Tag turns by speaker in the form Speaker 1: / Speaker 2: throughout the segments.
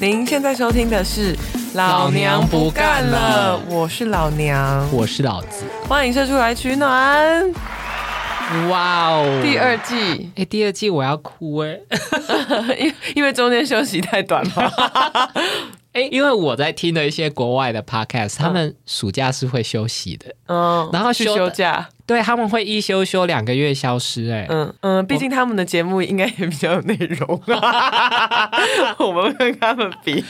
Speaker 1: 您现在收听的是《
Speaker 2: 老娘不干了
Speaker 1: 我是老娘，
Speaker 2: 我是老子。
Speaker 1: 欢迎射出来取暖。
Speaker 2: 哇哦，
Speaker 1: 第二季，
Speaker 2: 哎，第二季我要哭哎，
Speaker 1: 因因为中间休息太短了。
Speaker 2: 哎，因为我在听的一些国外的 podcast，他们暑假是会休息的，
Speaker 1: 嗯，
Speaker 2: 然后
Speaker 1: 去
Speaker 2: 休
Speaker 1: 休假，
Speaker 2: 对他们会一休休两个月消失，哎，
Speaker 1: 嗯嗯，毕竟他们的节目应该也比较有内容，我们跟他们比。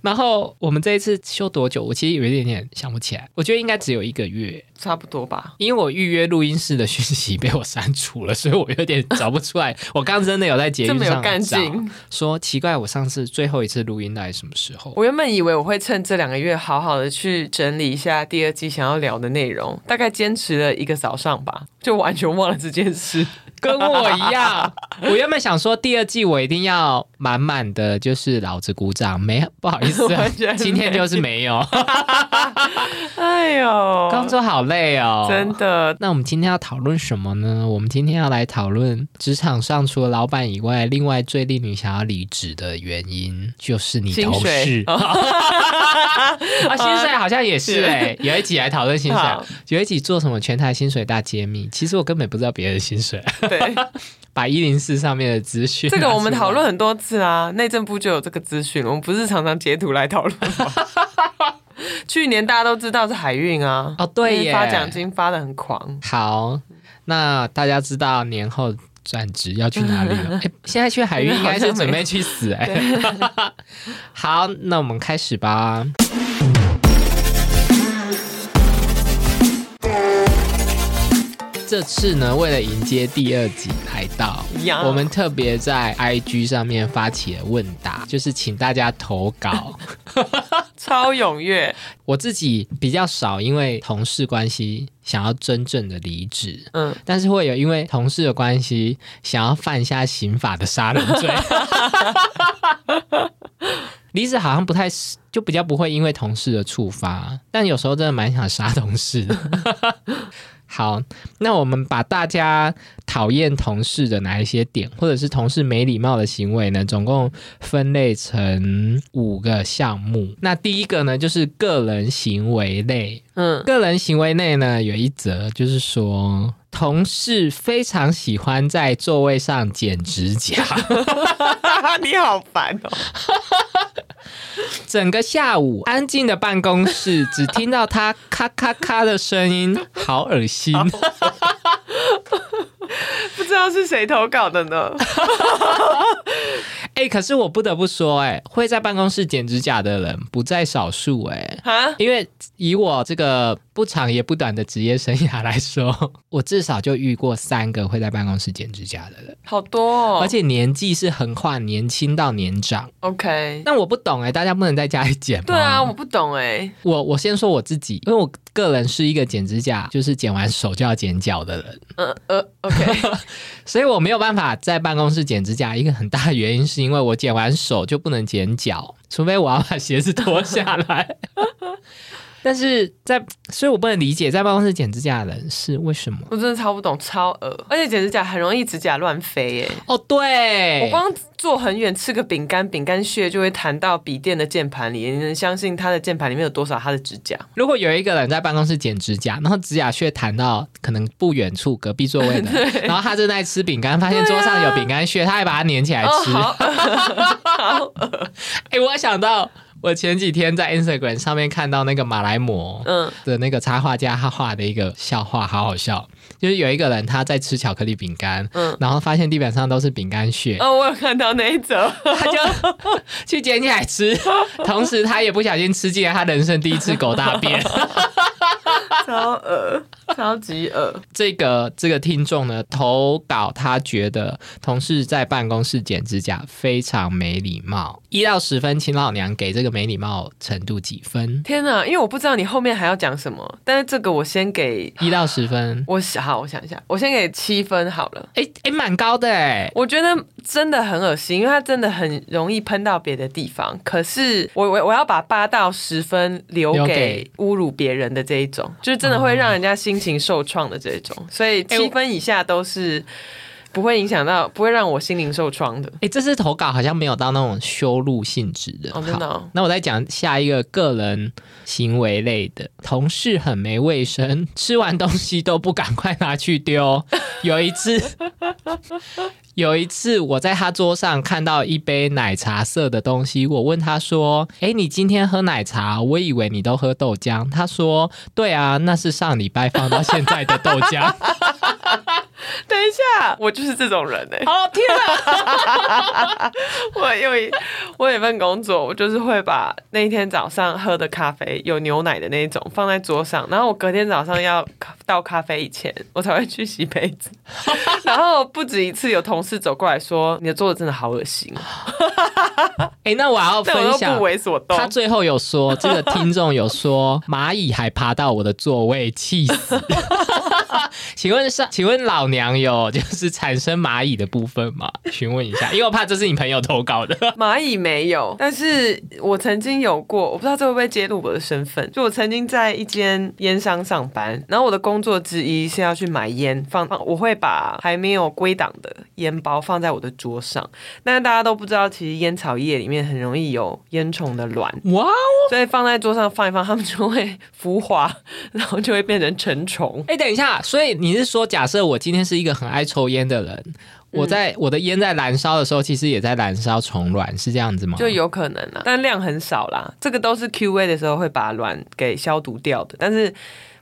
Speaker 2: 然后我们这一次休多久？我其实有一点点想不起来，我觉得应该只有一个月，
Speaker 1: 差不多吧。
Speaker 2: 因为我预约录音室的讯息被我删除了，所以我有点找不出来。我刚真的有在节目上找，
Speaker 1: 干劲，
Speaker 2: 说奇怪，我上次最后一次录音大概什么时候？
Speaker 1: 我原本以为我会趁这两个月好好的去整理一下第二季想要聊的内容，大概坚持了一个早上吧，就完全忘了这件事。
Speaker 2: 跟我一样，我原本想说第二季我一定要满满的就是老子鼓掌，没不好意思 今天就是没有。
Speaker 1: 哎呦，
Speaker 2: 工作好累哦，
Speaker 1: 真。的
Speaker 2: 那我们今天要讨论什么呢？我们今天要来讨论职场上除了老板以外，另外最令你想要离职的原因，就是你同事。啊，薪水好像也是哎、有一集来讨论薪水
Speaker 1: 好，
Speaker 2: 有一集做什么全台薪水大揭秘。其实我根本不知道别人的薪水，
Speaker 1: 对，
Speaker 2: 把一零四上面的资讯
Speaker 1: 这个我们讨论很多次啊，内政部就有这个资讯，我们不是常常截图来讨论吗？去年大家都知道是海运啊，
Speaker 2: 哦对耶
Speaker 1: 发奖金发的很狂，
Speaker 2: 好，那大家知道年后转职要去哪里了？诶现在去海运应该是准备去死哎、好，那我们开始吧。这次呢，为了迎接第二集来到，
Speaker 1: 呀
Speaker 2: 我们特别在 IG 上面发起了问答，就是请大家投稿。
Speaker 1: 超踊跃，
Speaker 2: 我自己比较少，因为同事关系想要真正的离职，
Speaker 1: 嗯，
Speaker 2: 但是会有因为同事的关系想要犯下刑法的杀人罪。离职好像不太，就比较不会因为同事的触发，但有时候真的蛮想杀同事的。好，那我们把大家讨厌同事的哪一些点，或者是同事没礼貌的行为呢，总共分类成五个项目。那第一个呢，就是个人行为类。
Speaker 1: 嗯，
Speaker 2: 个人行为类呢，有一则就是说，同事非常喜欢在座位上剪指甲，
Speaker 1: 你好烦哦，
Speaker 2: 整个下午安静的办公室只听到他咔咔咔的声音，好恶心。
Speaker 1: 不知道是谁投稿的呢？
Speaker 2: 哎、可是我不得不说、哎，会在办公室剪指甲的人不在少数、哎。
Speaker 1: 啊，
Speaker 2: 因为以我这个不长也不短的职业生涯来说，我至少就遇过三个会在办公室剪指甲的人，
Speaker 1: 好多哦，
Speaker 2: 而且年纪是横跨年轻到年长。
Speaker 1: OK，
Speaker 2: 但我不懂哎、大家不能在家里剪吗？
Speaker 1: 对啊，我不懂哎，
Speaker 2: 我我先说我自己，因为我个人是一个剪指甲就是剪完手就要剪脚的人，
Speaker 1: 呃呃，OK，
Speaker 2: 所以我没有办法在办公室剪指甲。一个很大的原因是因为我剪完手就不能剪脚，除非我要把鞋子脱下来。但是在，所以我不能理解在办公室剪指甲的人是为什么。
Speaker 1: 我真的超不懂，超恶，而且剪指甲很容易指甲乱飞耶。
Speaker 2: 哦，对，
Speaker 1: 我光坐很远吃个饼干，饼干屑就会弹到笔电的键盘里。你能相信他的键盘里面有多少他的指甲？
Speaker 2: 如果有一个人在办公室剪指甲，然后指甲屑弹到可能不远处隔壁座位的，然后他正在吃饼干，发现桌上有饼干屑，他还把它粘起来
Speaker 1: 哦，
Speaker 2: 吃。
Speaker 1: 好
Speaker 2: 哎、我想到我前几天在 Instagram 上面看到那个马来模
Speaker 1: 嗯，
Speaker 2: 的那个插画家他画的一个笑话，好好笑。就是有一个人他在吃巧克力饼干，
Speaker 1: 嗯
Speaker 2: 然后发现地板上都是饼干屑，
Speaker 1: 哦，我有看到那一则，
Speaker 2: 他就 去捡起来吃，同时他也不小心吃进了他人生第一次狗大便。
Speaker 1: 超恶，超级恶。
Speaker 2: 这个这个听众呢投稿，他觉得同事在办公室剪指甲非常没礼貌，一到十分，请老娘给这个没礼貌程度几分？
Speaker 1: 天哪，因为我不知道你后面还要讲什么，但是这个我先给，
Speaker 2: 一到十分，
Speaker 1: 我想好，我想一下，我先给七分好了。
Speaker 2: 哎哎，蛮高的哎。
Speaker 1: 我觉得真的很恶心，因为它真的很容易喷到别的地方。可是我我我要把八到十分留给侮辱别人的这一种，就是真的会让人家心情受创的这一种。所以七分以下都是不会影响到，不会让我心灵受创的。
Speaker 2: 哎，这次投稿好像没有到那种修路性质的。
Speaker 1: 哦，真的哦。
Speaker 2: 那我再讲下一个个人行为类的，同事很没卫生，吃完东西都不赶快拿去丢。有一次，有一次我在他桌上看到一杯奶茶色的东西，我问他说：“哎，你今天喝奶茶？我以为你都喝豆浆。”他说：“对啊，那是上礼拜放到现在的豆浆。”
Speaker 1: 等一下，我就是这种人哎！
Speaker 2: 哦天啊！
Speaker 1: 我有一我有一份工作，我就是会把那一天早上喝的咖啡有牛奶的那种放在桌上，然后我隔天早上要倒咖啡以前，我才会去洗杯子。然后不止一次有同事走过来说：“你的桌子真的好恶心。”
Speaker 2: 哎，那我要分享，
Speaker 1: 不为所动。
Speaker 2: 他最后有说，这个听众有说，蚂蚁还爬到我的座位，气死。请问上，请问老娘有就是产生蚂蚁的部分吗？询问一下，因为我怕这是你朋友投稿的。
Speaker 1: 蚂蚁没有，但是我曾经有过，我不知道这会不会揭露我的身份。就我曾经在一间烟商上班，然后我的工作之一是要去买烟放，我会把还没有归档的烟包放在我的桌上。但是大家都不知道，其实烟草叶里面很容易有烟虫的卵。哇哦！所以放在桌上放一放，它们就会孵化，然后就会变成成虫。
Speaker 2: 哎，等一下。所以你是说，假设我今天是一个很爱抽烟的人，我在我的烟在燃烧的时候，其实也在燃烧虫卵，是这样子吗？
Speaker 1: 就有可能啊，但量很少啦。这个都是 Q A 的时候会把卵给消毒掉的，但是。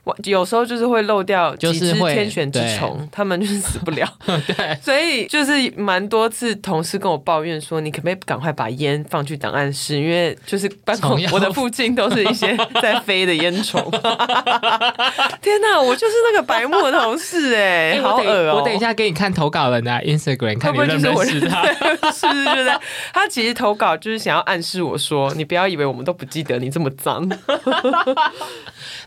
Speaker 1: 我有时候就是会漏掉几只天选之虫，他们就是死不了。
Speaker 2: 对，
Speaker 1: 所以就是蛮多次同事跟我抱怨说，你可不可以赶快把烟放去档案室？因为就是办公我的附近都是一些 在飞的烟虫。天哪，我就是那个白目的同事哎，好恶哦！
Speaker 2: 我等一下给你看投稿人的 Instagram，看你认不认识他？
Speaker 1: 是不是就在他其实投稿就是想要暗示我说，你不要以为我们都不记得你这么脏。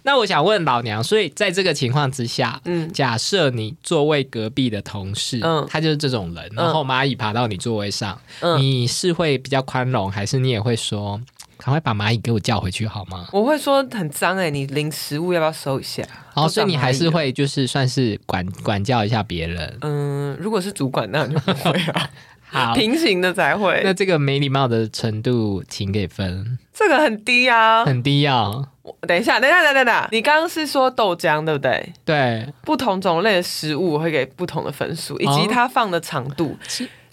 Speaker 2: 那我想问老娘，所以在这个情况之下，嗯，假设你座位隔壁的同事，嗯，他就是这种人，然后蚂蚁爬到你座位上，嗯，你是会比较宽容，还是你也会说，赶快把蚂蚁给我叫回去好吗？
Speaker 1: 我会说很脏哎，你零食物要不要收一下？
Speaker 2: 哦，所以你还是会就是算是管管教一下别人。
Speaker 1: 嗯，如果是主管，那就不会啊。
Speaker 2: 好，
Speaker 1: 平行的才会。
Speaker 2: 那这个没礼貌的程度，请给分。
Speaker 1: 这个很低啊，
Speaker 2: 很低啊。
Speaker 1: 等一下，等一下，等等等，你刚刚是说豆浆对不对？
Speaker 2: 对，
Speaker 1: 不同种类的食物会给不同的分数，以及它放的长度。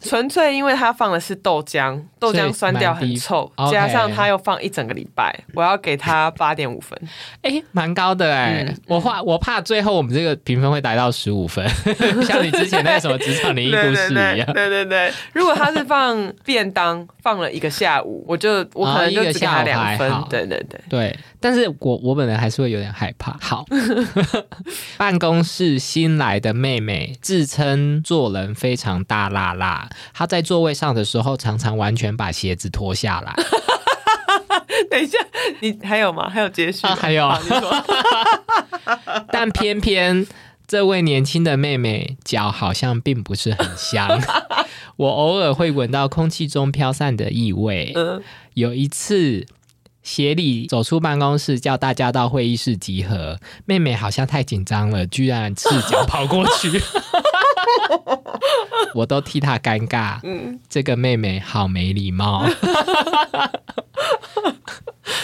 Speaker 1: 纯粹因为它放的是豆浆，豆浆酸掉很臭，加上它又放一整个礼拜，我要给它八点五分。
Speaker 2: 哎，蛮高的哎，我怕我怕最后我们这个评分会达到十五分，像你之前那个什么职场灵异故事一样。
Speaker 1: 对对对，如果他是放便当放了一个下午，我就我可能就只给他两分。对对对
Speaker 2: 对，但是我我本人还是会有点害怕。好，办公室新来的妹妹自称做人非常大辣辣。他在座位上的时候，常常完全把鞋子脱下来。
Speaker 1: 等一下，你还有吗？还有接续？
Speaker 2: 还有。但偏偏这位年轻的妹妹脚好像并不是很香，我偶尔会闻到空气中飘散的异味。有一次，协理走出办公室，叫大家到会议室集合，妹妹好像太紧张了，居然赤脚跑过去。我都替她尴尬。嗯，这个妹妹好没礼貌。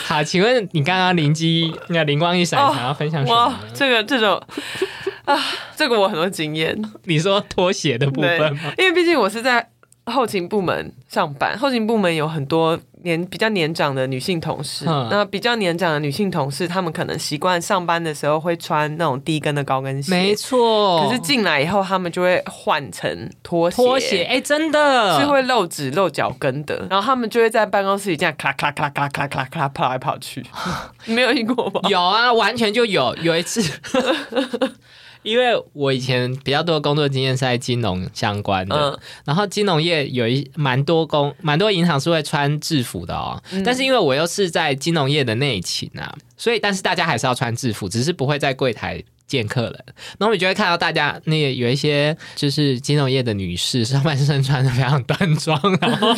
Speaker 2: 好，请问你刚刚灵机那灵光一闪，想要分享什么？
Speaker 1: 这个这种 啊，这个我很多经验。
Speaker 2: 你说拖鞋的部分吗？
Speaker 1: 因为毕竟我是在后勤部门上班，后勤部门有很多。年比较年长的女性同事，那比较年长的女性同事，她们可能习惯上班的时候会穿那种低跟的高跟鞋，
Speaker 2: 没错。
Speaker 1: 可是进来以后，她们就会换成拖鞋，
Speaker 2: 拖鞋，哎，真的
Speaker 1: 是会露趾露脚跟的。然后她们就会在办公室里这样咔咔咔咔咔咔咔跑来跑去，没有听过吗？
Speaker 2: 有啊，完全就有。有一次。因为我以前比较多工作经验是在金融相关的，然后金融业有一蛮多工蛮多银行是会穿制服的哦，但是因为我又是在金融业的内勤啊，所以但是大家还是要穿制服，只是不会在柜台见客人。那我们就会看到大家那个有一些就是金融业的女士上半身穿的非常端庄，然后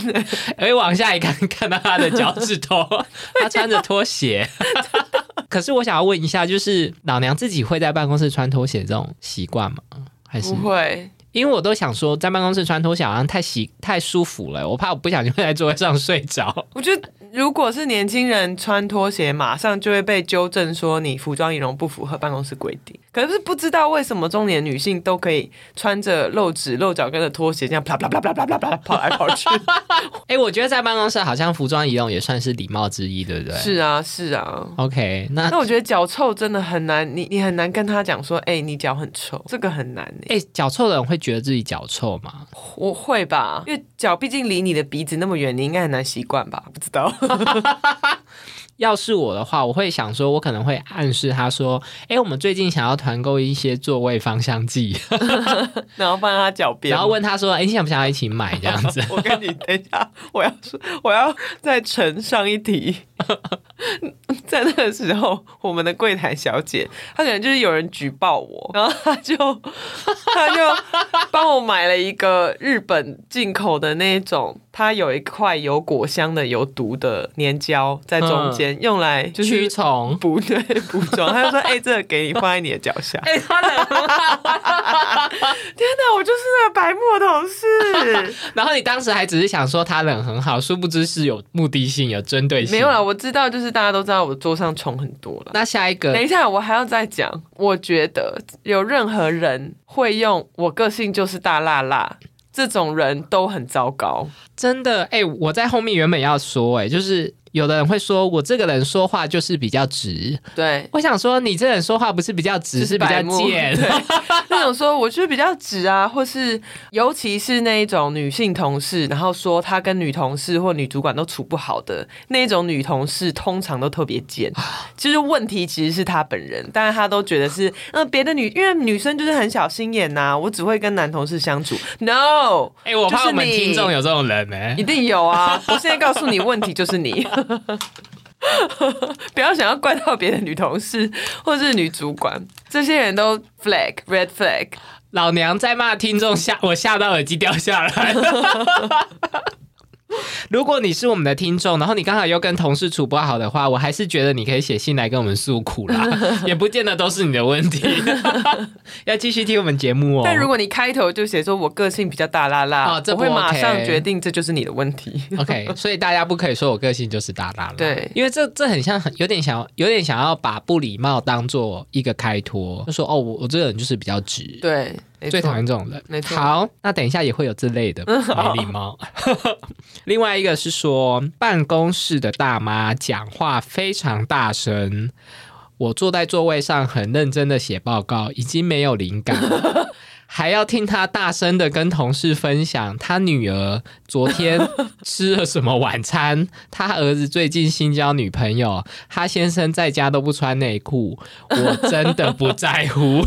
Speaker 2: 哎往下一看看到她的脚趾头，她穿着拖鞋。可是我想要问一下，就是老娘自己会在办公室穿拖鞋这种习惯吗？还是
Speaker 1: 不会？
Speaker 2: 因为我都想说，在办公室穿拖鞋好像太洗太舒服了，我怕我不小心会在座位上睡着。
Speaker 1: 我觉得如果是年轻人穿拖鞋，马上就会被纠正说你服装仪容不符合办公室规定。可是不知道为什么中年女性都可以穿着露趾露脚跟的拖鞋，这样啪啪啪啪啪啪啪跑来跑去。
Speaker 2: 哎、我觉得在办公室好像服装仪容也算是礼貌之一，对不对？
Speaker 1: 是啊，是啊。
Speaker 2: OK，那
Speaker 1: 那我觉得脚臭真的很难，你你很难跟他讲说，哎、你脚很臭，这个很难呢、
Speaker 2: 哎，脚、臭的人会觉得自己脚臭吗？
Speaker 1: 我会吧，因为脚毕竟离你的鼻子那么远，你应该很难习惯吧？不知道。
Speaker 2: 要是我的话，我会想说，我可能会暗示他说：“哎、我们最近想要团购一些座位芳香剂，
Speaker 1: 然后放在他脚边，
Speaker 2: 然后问他说：‘哎、你想不想要一起买？’这样子。
Speaker 1: 我跟你等一下，我要说，我要再呈上一题。在那个时候，我们的柜台小姐，她可能就是有人举报我，然后她就她就帮我买了一个日本进口的那一种，它有一块有果香的有毒的粘胶在中间，用来就
Speaker 2: 驱
Speaker 1: 是
Speaker 2: 虫。
Speaker 1: 不对补妆。他就说：“哎、这个给你放在你的脚下。”
Speaker 2: 哎、他的，
Speaker 1: 天哪，我就是那个白目同事。
Speaker 2: 然后你当时还只是想说他人很好，殊不知是有目的性、有针对性。
Speaker 1: 没有了，我知道，就是大家都知道我桌上虫很多了。
Speaker 2: 那下一个
Speaker 1: 等一下，我还要再讲。我觉得有任何人会用“我个性就是大辣辣”这种人都很糟糕。
Speaker 2: 真的，哎、我在后面原本要说、哎，就是有的人会说我这个人说话就是比较直，
Speaker 1: 对，
Speaker 2: 我想说你这人说话不是比较直，是比较贱。
Speaker 1: 对，那种说我就是比较直啊，或是尤其是那一种女性同事，然后说她跟女同事或女主管都处不好的那一种女同事，通常都特别贱。就是问题其实是她本人，但是她都觉得是嗯别的女，因为女生就是很小心眼呐、我只会跟男同事相处。No，
Speaker 2: 哎、我怕我们听众有这种人呢、
Speaker 1: 一定有啊！我现在告诉你，问题就是你。不要想要怪到别的女同事或是女主管，这些人都 flag red flag。
Speaker 2: 老娘在骂听众吓我吓到耳机掉下来。如果你是我们的听众，然后你刚好又跟同事处不好的话，我还是觉得你可以写信来跟我们诉苦啦，也不见得都是你的问题。要继续听我们节目哦。
Speaker 1: 但如果你开头就写说我个性比较大啦啦，
Speaker 2: 哦这不
Speaker 1: 我会马上决定这就是你的问题。
Speaker 2: OK，所以大家不可以说我个性就是大大了，
Speaker 1: 对
Speaker 2: 因为这这很像，有点想要，有点想要把不礼貌当做一个开脱，就说哦，我我这个人就是比较直，
Speaker 1: 对，没
Speaker 2: 最讨厌这种人。
Speaker 1: 没错
Speaker 2: 好，那等一下也会有这类的没礼貌。另外一个是说，办公室的大妈讲话非常大声。我坐在座位上很认真的写报告，已经没有灵感了。还要听他大声的跟同事分享他女儿昨天 吃了什么晚餐，他儿子最近新交女朋友，他先生在家都不穿内裤，我真的不在乎。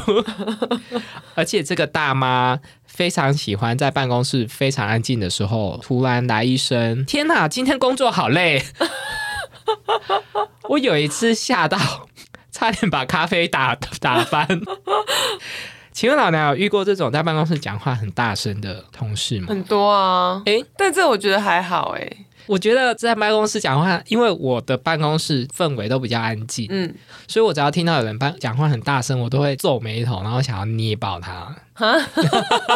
Speaker 2: 而且这个大妈非常喜欢在办公室非常安静的时候，突然来一声：“天哪，今天工作好累！” 我有一次吓到，差点把咖啡打打翻。请问老娘有遇过这种在办公室讲话很大声的同事吗？
Speaker 1: 很多啊。
Speaker 2: 诶
Speaker 1: 但这我觉得还好哎。
Speaker 2: 我觉得在办公室讲话，因为我的办公室氛围都比较安静，
Speaker 1: 嗯，
Speaker 2: 所以我只要听到有人办讲话很大声，我都会皱眉头，然后想要捏爆他。哈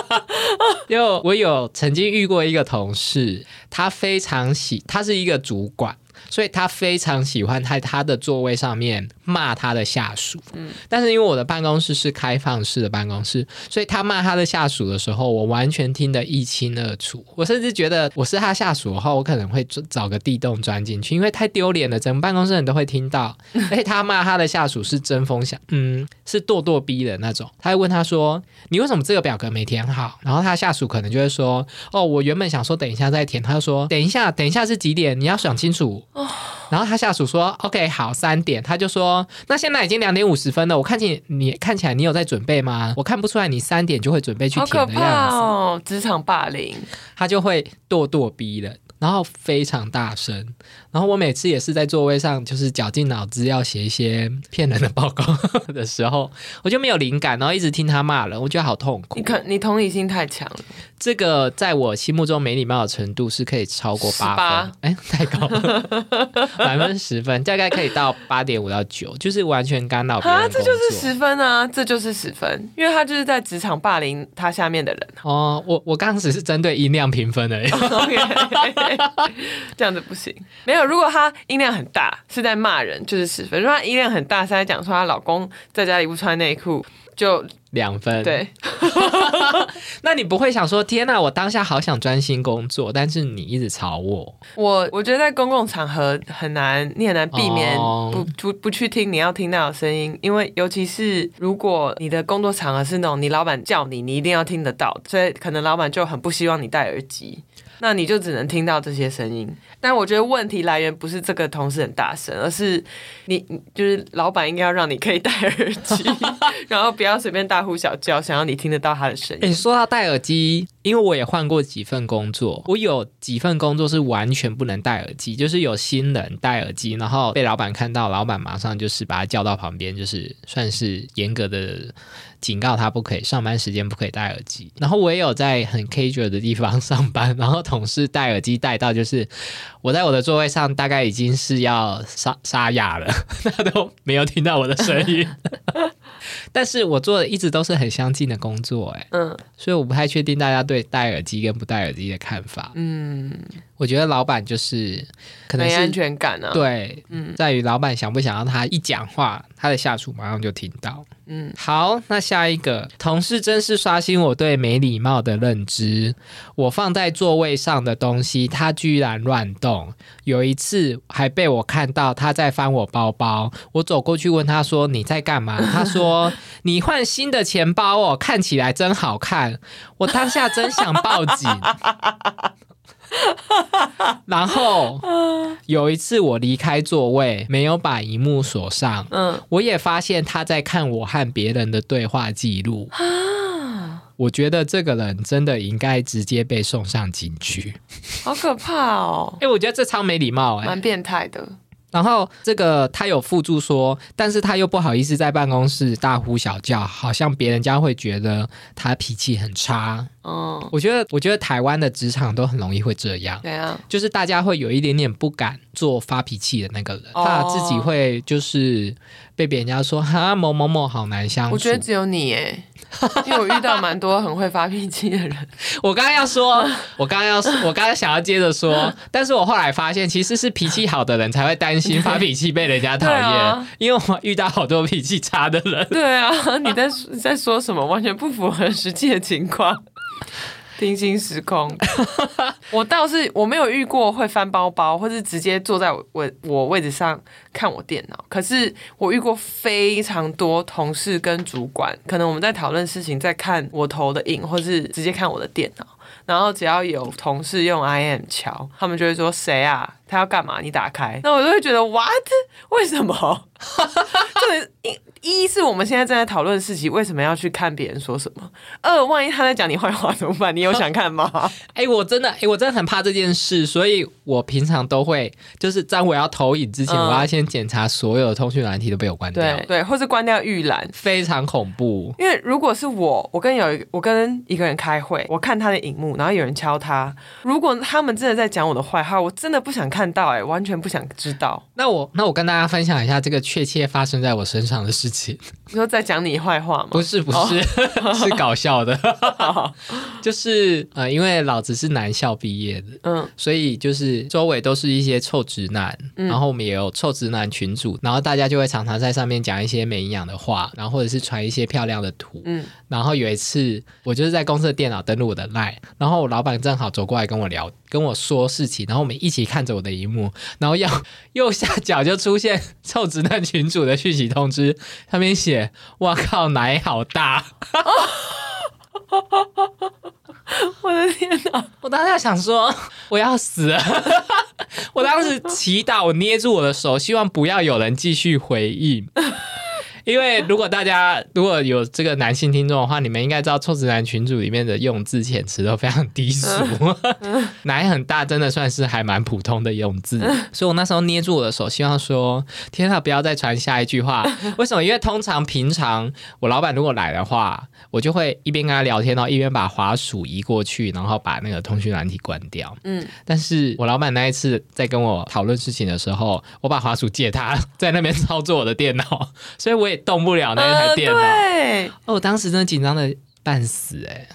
Speaker 2: 因为我有曾经遇过一个同事，他非常喜，他是一个主管。所以他非常喜欢在他的座位上面骂他的下属，嗯，但是因为我的办公室是开放式的办公室，所以他骂他的下属的时候，我完全听得一清二楚。我甚至觉得我是他下属的话，我可能会找个地洞钻进去，因为太丢脸了，整个办公室人都会听到。而且他骂他的下属是针锋相，嗯，是咄咄逼人那种。他会问他说：“你为什么这个表格没填好？”然后他下属可能就会说：“哦，我原本想说等一下再填。”他就说：“等一下，等一下是几点？你要想清楚。”然后他下属说：“OK，好，三点。”他就说：“那现在已经两点五十分了，我看见你看起来你有在准备吗？我看不出来你三点就会准备去
Speaker 1: 好可怕
Speaker 2: 填的样子。
Speaker 1: 哦！职场霸凌，
Speaker 2: 他就会咄咄逼人，然后非常大声。然后我每次也是在座位上，就是绞尽脑汁要写一些骗人的报告 的时候，我就没有灵感，然后一直听他骂人，我觉得好痛苦
Speaker 1: 你。可你同理心太强了。
Speaker 2: 这个在我心目中没礼貌的程度是可以超过八分，哎，太高了，百分之十分，大概可以到八点五到九，就是完全干扰别人
Speaker 1: 啊，这就是十分啊，这就是十分，因为他就是在职场霸凌他下面的人。
Speaker 2: 哦，我我刚只是针对音量评分而已，
Speaker 1: 这样子不行。没有，如果她音量很大，是在骂人，就是十分；如果她音量很大，是在讲说她老公在家里不穿内裤。就
Speaker 2: 两分，
Speaker 1: 对。
Speaker 2: 那你不会想说，天哪，我当下好想专心工作，但是你一直吵我。
Speaker 1: 我我觉得在公共场合很难，你很难避免不不不去听你要听到的声音，因为尤其是如果你的工作场合是那种你老板叫你，你一定要听得到，所以可能老板就很不希望你戴耳机。那你就只能听到这些声音，但我觉得问题来源不是这个同事很大声，而是你就是老板应该要让你可以戴耳机，然后不要随便大呼小叫，想要你听得到他的声音。
Speaker 2: 你说到戴耳机，因为我也换过几份工作，我有几份工作是完全不能戴耳机，就是有新人戴耳机，然后被老板看到，老板马上就是把他叫到旁边，就是算是严格的。警告他不可以上班时间不可以戴耳机，然后我也有在很 casual 的地方 上班，然后同事戴耳机戴到就是我在我的座位上大概已经是要沙沙哑了，他都没有听到我的声音。但是我做的一直都是很相近的工作，哎，嗯，所以我不太确定大家对戴耳机跟不戴耳机的看法。嗯，我觉得老板就是可能
Speaker 1: 没安全感啊，
Speaker 2: 对，嗯，在于老板想不想让他一讲话，他的下属马上就听到。嗯，好，那下一个同事真是刷新我对没礼貌的认知。我放在座位上的东西，他居然乱动。有一次还被我看到他在翻我包包，我走过去问他说：“你在干嘛？”他说：“ 你换新的钱包哦，看起来真好看。”我当下真想报警。然后有一次我离开座位，没有把荧幕锁上，嗯，我也发现他在看我和别人的对话记录啊。我觉得这个人真的应该直接被送上警局，
Speaker 1: 好可怕哦！
Speaker 2: 哎，我觉得这超没礼貌，哎，
Speaker 1: 蛮变态的。
Speaker 2: 然后这个他有附注说，但是他又不好意思在办公室大呼小叫，好像别人家会觉得他脾气很差。哦，我觉得，我觉得台湾的职场都很容易会这样。
Speaker 1: 对啊，
Speaker 2: 就是大家会有一点点不敢做发脾气的那个人，怕自己会就是被别人家说哈某某某好难相处。
Speaker 1: 我觉得只有你哎，因为我遇到蛮多很会发脾气的人。
Speaker 2: 我刚刚要说，我刚刚要，我刚刚想要接着说，但是我后来发现，其实是脾气好的人才会担心发脾气被人家讨厌，因为我遇到好多脾气差的人。
Speaker 1: 对啊，你在在说什么？完全不符合实际的情况。平行时空，我倒是我没有遇过会翻包包，或是直接坐在我我位置上看我电脑。可是我遇过非常多同事跟主管，可能我们在讨论事情，在看我投的影，或是直接看我的电脑。然后只要有同事用 IM 敲，他们就会说谁啊？他要干嘛？你打开，那我就会觉得 What？为什么？这一一是我们现在正在讨论事情，为什么要去看别人说什么？二，万一他在讲你坏话怎么办？你有想看吗？
Speaker 2: 哎，我真的，哎，我真的很怕这件事，所以我平常都会，就是在我要投影之前，我要先检查所有的通讯软体都被我关掉，
Speaker 1: 对对，或是关掉预览，
Speaker 2: 非常恐怖。
Speaker 1: 因为如果是我，我跟有一我跟一个人开会，我看他的荧幕，然后有人敲他，如果他们真的在讲我的坏话，我真的不想看到，哎，完全不想知道。
Speaker 2: 那我那我跟大家分享一下这个确切发生在我身上的事情。
Speaker 1: 你说在讲你坏话吗？
Speaker 2: 不是不是，是搞笑的。就是呃，因为老子是男校毕业的，嗯，所以就是周围都是一些臭直男，然后我们也有臭直男群组，然后大家就会常常在上面讲一些没营养的话，然后或者是传一些漂亮的图，嗯，然后有一次我就是在公司的电脑登录我的 line，然后我老板正好走过来跟我聊。跟我说事情，然后我们一起看着我的荧幕，然后右右下角就出现臭直男群主的讯息通知，上面写：“我靠，奶好大！”
Speaker 1: 我的天哪！
Speaker 2: 我当时想说我要死了，我当时祈祷，我捏住我的手，希望不要有人继续回应。因为如果大家如果有这个男性听众的话，你们应该知道臭直男群组里面的用字遣词都非常低俗，奶很大真的算是还蛮普通的用字，所以我那时候捏住我的手，希望说天啊，不要再传下一句话。为什么？因为通常平常我老板如果来的话，我就会一边跟他聊天，然后一边把滑鼠移过去，然后把那个通讯软体关掉。
Speaker 1: 嗯，
Speaker 2: 但是我老板那一次在跟我讨论事情的时候，我把滑鼠借他，在那边操作我的电脑，所以我也动不了那一台电脑。
Speaker 1: 呃对，
Speaker 2: 哦，我当时真的紧张的半死哎、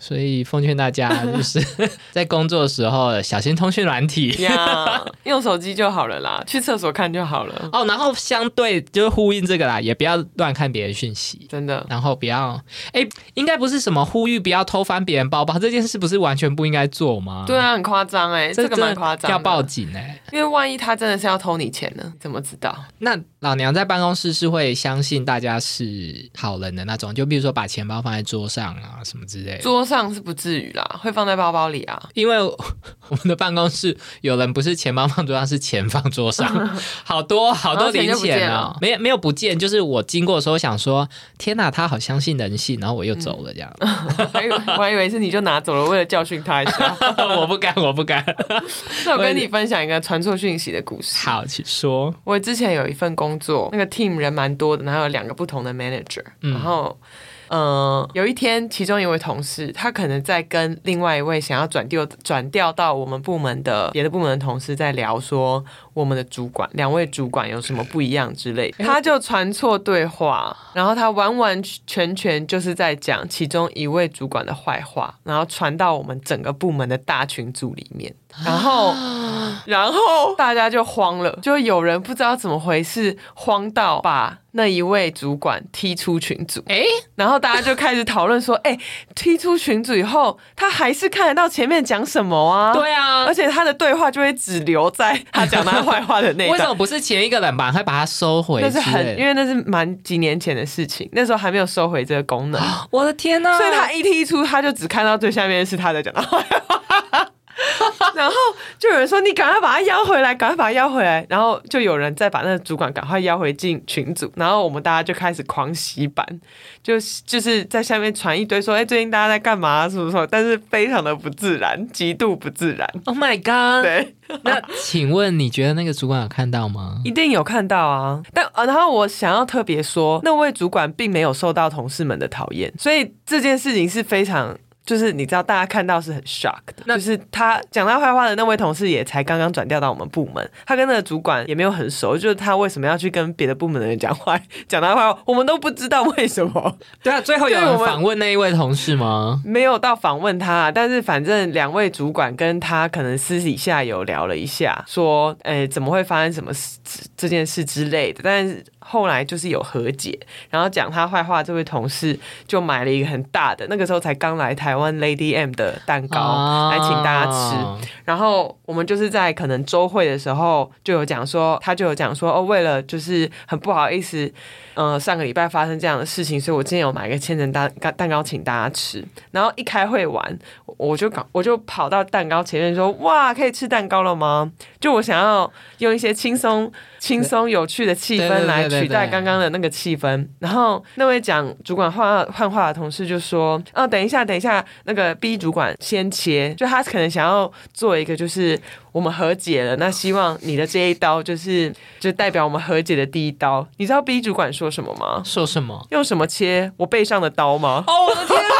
Speaker 2: 所以奉劝大家，就是 在工作的时候小心通讯软体。
Speaker 1: 呀，用手机就好了啦，去厕所看就好了，
Speaker 2: 哦，然后相对就是呼应这个啦，也不要乱看别人讯息，
Speaker 1: 真的。
Speaker 2: 然后不要，哎，应该不是什么呼吁不要偷翻别人包包这件事，不是完全不应该做吗？
Speaker 1: 对啊，很夸张哎，这个蛮夸张，
Speaker 2: 要报警哎、
Speaker 1: 因为万一他真的是要偷你钱呢，怎么知道？
Speaker 2: 那老娘在办公室是会相信大家是好人的那种，就比如说把钱包放在桌上啊什么之类的。
Speaker 1: 桌上是不至于啦，会放在包包里啊。
Speaker 2: 因为 我们的办公室有人不是钱包放桌上，是钱放桌上，好多好多零
Speaker 1: 钱就不见
Speaker 2: 钱哦，没有没有不见，就是我经过的时候想说，天哪，他好相信人性，然后我又走了这样，
Speaker 1: 我还以为是你就拿走了，为了教训他一下。
Speaker 2: 我不敢，我不敢。
Speaker 1: 那我跟你分享一个传错讯息的故事。
Speaker 2: 好，请说。
Speaker 1: 我之前有一份工作，那个 team 人蛮多的，然后有两个不同的 manager，、然后。嗯，有一天，其中一位同事，他可能在跟另外一位想要转调转调到我们部门的别的部门的同事在聊，说我们的主管两位主管有什么不一样之类的，他就传错对话，然后他完完全全就是在讲其中一位主管的坏话，然后传到我们整个部门的大群组里面，然后 然后大家就慌了，就有人不知道怎么回事，慌到把那一位主管踢出群组。
Speaker 2: 哎，
Speaker 1: 然后大家就开始讨论说，哎、踢出群组以后，他还是看得到前面讲什么啊？
Speaker 2: 对啊
Speaker 1: 而，且他的对话就会只留在他讲他坏话的那一段。
Speaker 2: 为什么不是前一个人把会把它收回
Speaker 1: 那？是很，因为那是蛮几年前的事情，那时候还没有收回这个功能，
Speaker 2: 我的天呐！
Speaker 1: 所以他一踢出，他就只看到最下面是他在讲他坏话。然后就有人说：“你赶快把他邀回来，赶快把他邀回来。”然后就有人再把那个主管赶快邀回进群组，然后我们大家就开始狂洗版，就是就是在下面传一堆说：“哎，最近大家在干嘛？什么什么？”但是非常的不自然，极度不自然。
Speaker 2: ，Oh my God！
Speaker 1: 对，
Speaker 2: 那请问你觉得那个主管有看到吗？
Speaker 1: 一定有看到啊。但呃，然后我想要特别说，那位主管并没有受到同事们的讨厌，所以这件事情是非常。就是你知道，大家看到是很 shock 的。
Speaker 2: 那
Speaker 1: 就是他讲他坏话的那位同事也才刚刚转调到我们部门，他跟那个主管也没有很熟。就是他为什么要去跟别的部门的人讲坏，讲他坏话，我们都不知道为什么。
Speaker 2: 对啊，最后有人访问那一位同事吗？
Speaker 1: 没有到访问他，但是反正两位主管跟他可能私底下有聊了一下，说，诶、怎么会发生什么事这件事之类的。但是后来就是有和解，然后讲他坏话，这位同事就买了一个很大的，那个时候才刚来台湾 Lady M 的蛋糕、
Speaker 2: 哦
Speaker 1: 来请大家吃。然后我们就是在可能周会的时候就有讲说，他就有讲说，哦，为了就是很不好意思，呃，上个礼拜发生这样的事情，所以我今天有买一个千层蛋蛋蛋糕请大家吃。然后一开会完，我就搞我就跑到蛋糕前面说，哇，可以吃蛋糕了吗？就我想要用一些轻松、轻松、有趣的气氛来取代
Speaker 2: 对
Speaker 1: 刚刚的那个气氛。然后那位讲主管换换话的同事就说：“哦，等一下，等一下，那个 B 主管先切，就他可能想要做一个，就是我们和解了，那希望你的这一刀就是就代表我们和解的第一刀。你知道 B 主管说什么吗？
Speaker 2: 说什么？
Speaker 1: 用什么切我背上的刀吗？
Speaker 2: 哦，我的天啊！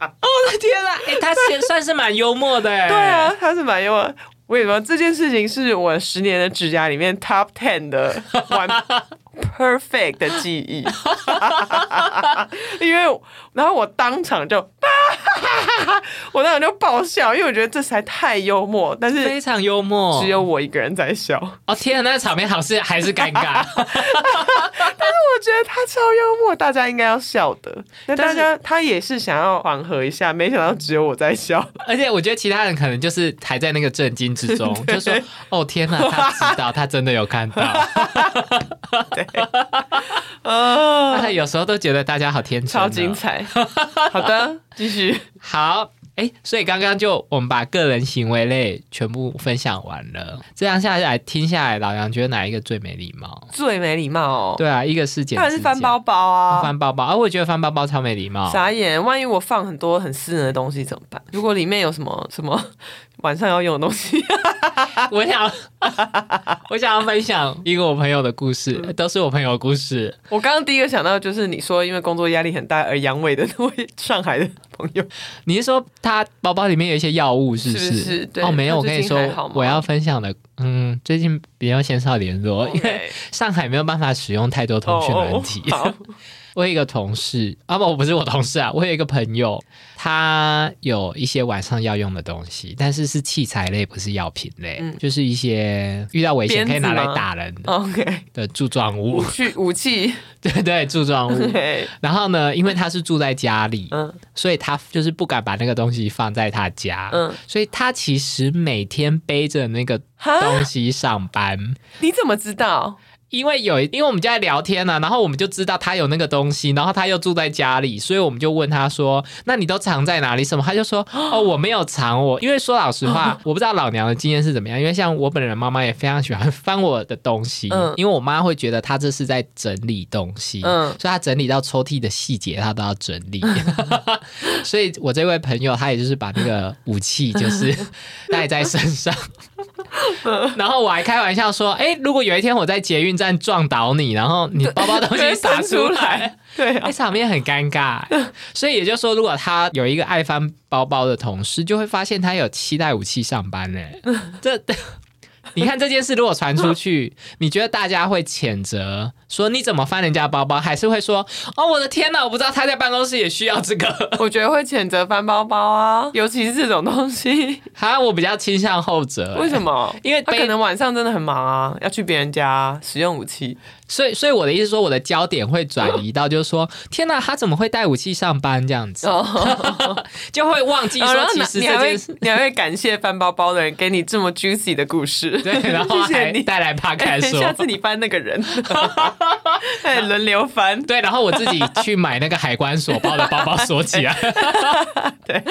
Speaker 2: 哦，我的天啊！哎、他也算是蛮幽默的哎。
Speaker 1: 对啊，他是蛮幽默。为什么这件事情是我十年的指甲里面 top ten 的完 perfect 的记忆？因为然后我当场就，我当场就爆笑，因为我觉得这实在太幽默，但是
Speaker 2: 非常幽默。
Speaker 1: 只有我一个人在笑。
Speaker 2: 哦天啊，那个场面好是还是尴尬。
Speaker 1: 他超幽默，大家应该要笑的。那大家他也是想要缓和一下，没想到只有我在笑。
Speaker 2: 而且我觉得其他人可能就是还在那个震惊之中，就说：“哦天哪，他知道，他真的有看到。
Speaker 1: 对，
Speaker 2: 他 有时候都觉得大家好天真、哦，
Speaker 1: 超精彩。好的，继续。
Speaker 2: 好，哎，所以刚刚就我们把个人行为类全部分享完了，这样下来听下来，老杨觉得哪一个最没礼貌？
Speaker 1: 最没礼貌哦。
Speaker 2: 对啊，一个是剪
Speaker 1: 当然是翻包包啊，
Speaker 2: 翻包包，啊，我觉得翻包包超没礼貌。
Speaker 1: 傻眼！万一我放很多很私人的东西怎么办？如果里面有什么什么晚上要用的东西，
Speaker 2: 我想，我想要分享一个我朋友的故事，都是我朋友的故事。
Speaker 1: 我刚刚第一个想到就是你说因为工作压力很大而阳痿的那位上海的朋友，
Speaker 2: 你是说他包包里面有一些药物，是不
Speaker 1: 是？不是对
Speaker 2: 哦，没有，我跟你说我要分享的，嗯，最近比较鲜少联络，因为上海没有办法使用太多通讯软体。
Speaker 1: 哦好
Speaker 2: 我有一个同事啊，不，我不是我同事啊，我有一个朋友，他有一些晚上要用的东西，但是是器材类，不是药品类，
Speaker 1: 嗯
Speaker 2: 就是一些遇到危险可以拿来打人的
Speaker 1: OK，
Speaker 2: 的柱状物
Speaker 1: 武，器武器，
Speaker 2: 对对，柱状物。
Speaker 1: 对，
Speaker 2: 然后呢，因为他是住在家里，
Speaker 1: 嗯
Speaker 2: 所以他就是不敢把那个东西放在他家，
Speaker 1: 嗯，
Speaker 2: 所以他其实每天背着那个
Speaker 1: 哈，
Speaker 2: 东西上班。
Speaker 1: 你怎么知道？
Speaker 2: 因为有，因为我们就在聊天呢、然后我们就知道他有那个东西，然后他又住在家里，所以我们就问他说：“那你都藏在哪里？”什么？他就说：“ 哦，我没有藏我。”因为说老实话，我不知道老娘的经验是怎么样。因为像我本人妈妈也非常喜欢翻我的东西，
Speaker 1: 嗯
Speaker 2: 因为我妈会觉得她这是在整理东西，
Speaker 1: 嗯
Speaker 2: 所以她整理到抽屉的细节，她都要整理。所以我这位朋友，他也就是把那个武器就是 带在身上。然后我还开玩笑说：“哎、如果有一天我在捷运站撞倒你，然后你包包东西洒出来，，
Speaker 1: 对
Speaker 2: 哎、
Speaker 1: 啊，
Speaker 2: 场面很尴尬。所以也就是说，如果他有一个爱翻包包的同事，就会发现他有期待武器上班嘞。这。你看这件事如果传出去，你觉得大家会谴责说你怎么翻人家包包，还是会说哦我的天哪，我不知道他在办公室也需要这个？
Speaker 1: 我觉得会谴责翻包包啊，尤其是这种东西。
Speaker 2: 哈，我比较倾向后者、
Speaker 1: 为什么？
Speaker 2: 因为
Speaker 1: 他可能晚上真的很忙啊，要去别人家使用武器。
Speaker 2: 所以，所以我的意思是说，我的焦点会转移到，就是说，天哪，他怎么会带武器上班这样子，
Speaker 1: 哦，
Speaker 2: 就会忘记说其实这件事。
Speaker 1: 你还会感谢翻包包的人给你这么 juicy 的故事。
Speaker 2: 对，然后。还带来 p
Speaker 1: 哎
Speaker 2: o 说，
Speaker 1: 下次你翻那个人，哎，轮流翻。
Speaker 2: 对，然后我自己去买那个海关锁，把我的包包锁起来。
Speaker 1: 对，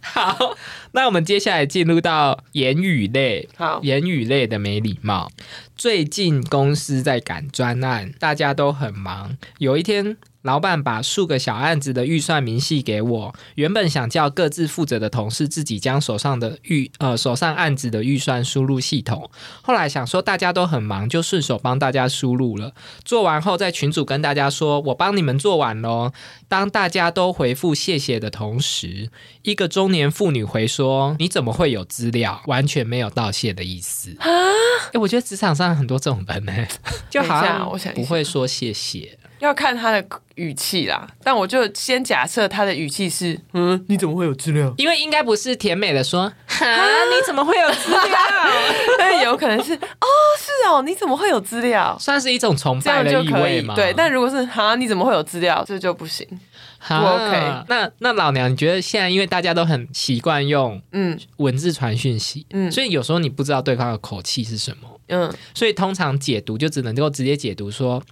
Speaker 2: 好，那我们接下来进入到言语类，
Speaker 1: 好，
Speaker 2: 言语类的没礼貌。最近公司在赶专案，大家都很忙。有一天，老板把数个小案子的预算明细给我，原本想叫各自负责的同事自己将手上的预呃手上案子的预算输入系统。后来想说大家都很忙，就顺手帮大家输入了。做完后，在群组跟大家说：“我帮你们做完喽。”当大家都回复谢谢的同时，一个中年妇女回说：“你怎么会有资料？完全没有道谢的意思啊。”哎、我觉得职场上很多这种人呢、就好像
Speaker 1: 我想
Speaker 2: 不会说谢谢。
Speaker 1: 要看他的语气啦。但我就先假设他的语气是，嗯，你怎么会有资料？
Speaker 2: 因为应该不是甜美的说，哈，你怎么会有资料？
Speaker 1: 但有可能是，哦，你怎么会有资料？
Speaker 2: 算是一种崇
Speaker 1: 这
Speaker 2: 拜的意味吗？。
Speaker 1: 以对，但如果是哈，你怎么会有资料？这就不行。
Speaker 2: 哈
Speaker 1: 不 OK
Speaker 2: 那那老娘，你觉得现在因为大家都很习惯用
Speaker 1: 嗯
Speaker 2: 文字传讯息，
Speaker 1: 嗯
Speaker 2: 所以有时候你不知道对方的口气是什么。
Speaker 1: 嗯，
Speaker 2: 所以通常解读就只能够直接解读说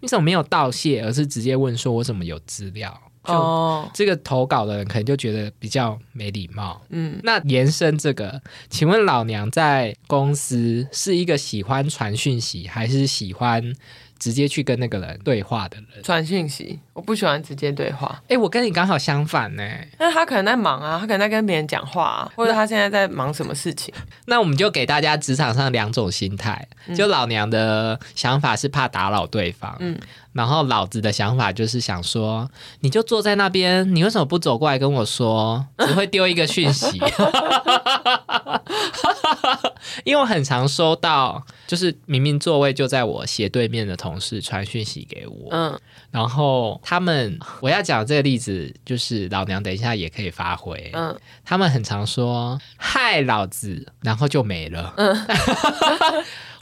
Speaker 2: 你怎么没有道谢，而是直接问说我怎么有资料。就
Speaker 1: 哦，
Speaker 2: 这个投稿的人可能就觉得比较没礼貌。
Speaker 1: 嗯，
Speaker 2: 那延伸这个，请问老娘在公司是一个喜欢传讯息，还是喜欢直接去跟那个人对话的人？
Speaker 1: 传讯息，我不喜欢直接对话。
Speaker 2: 哎，我跟你刚好相反呢。
Speaker 1: 那他可能在忙啊，他可能在跟别人讲话、啊，或者他现在在忙什么事情。
Speaker 2: 那我们就给大家职场上两种心态，就老娘的想法是怕打扰对方，
Speaker 1: 嗯
Speaker 2: 然后老子的想法就是想说，你就坐在那边，你为什么不走过来跟我说？只会丢一个讯息，因为我很常收到，就是明明座位就在我斜对面的同事传讯息给我，
Speaker 1: 嗯，
Speaker 2: 然后他们我要讲这个例子，就是老娘等一下也可以发挥，
Speaker 1: 嗯。
Speaker 2: 他们很常说“嗨，老子”，然后就没了。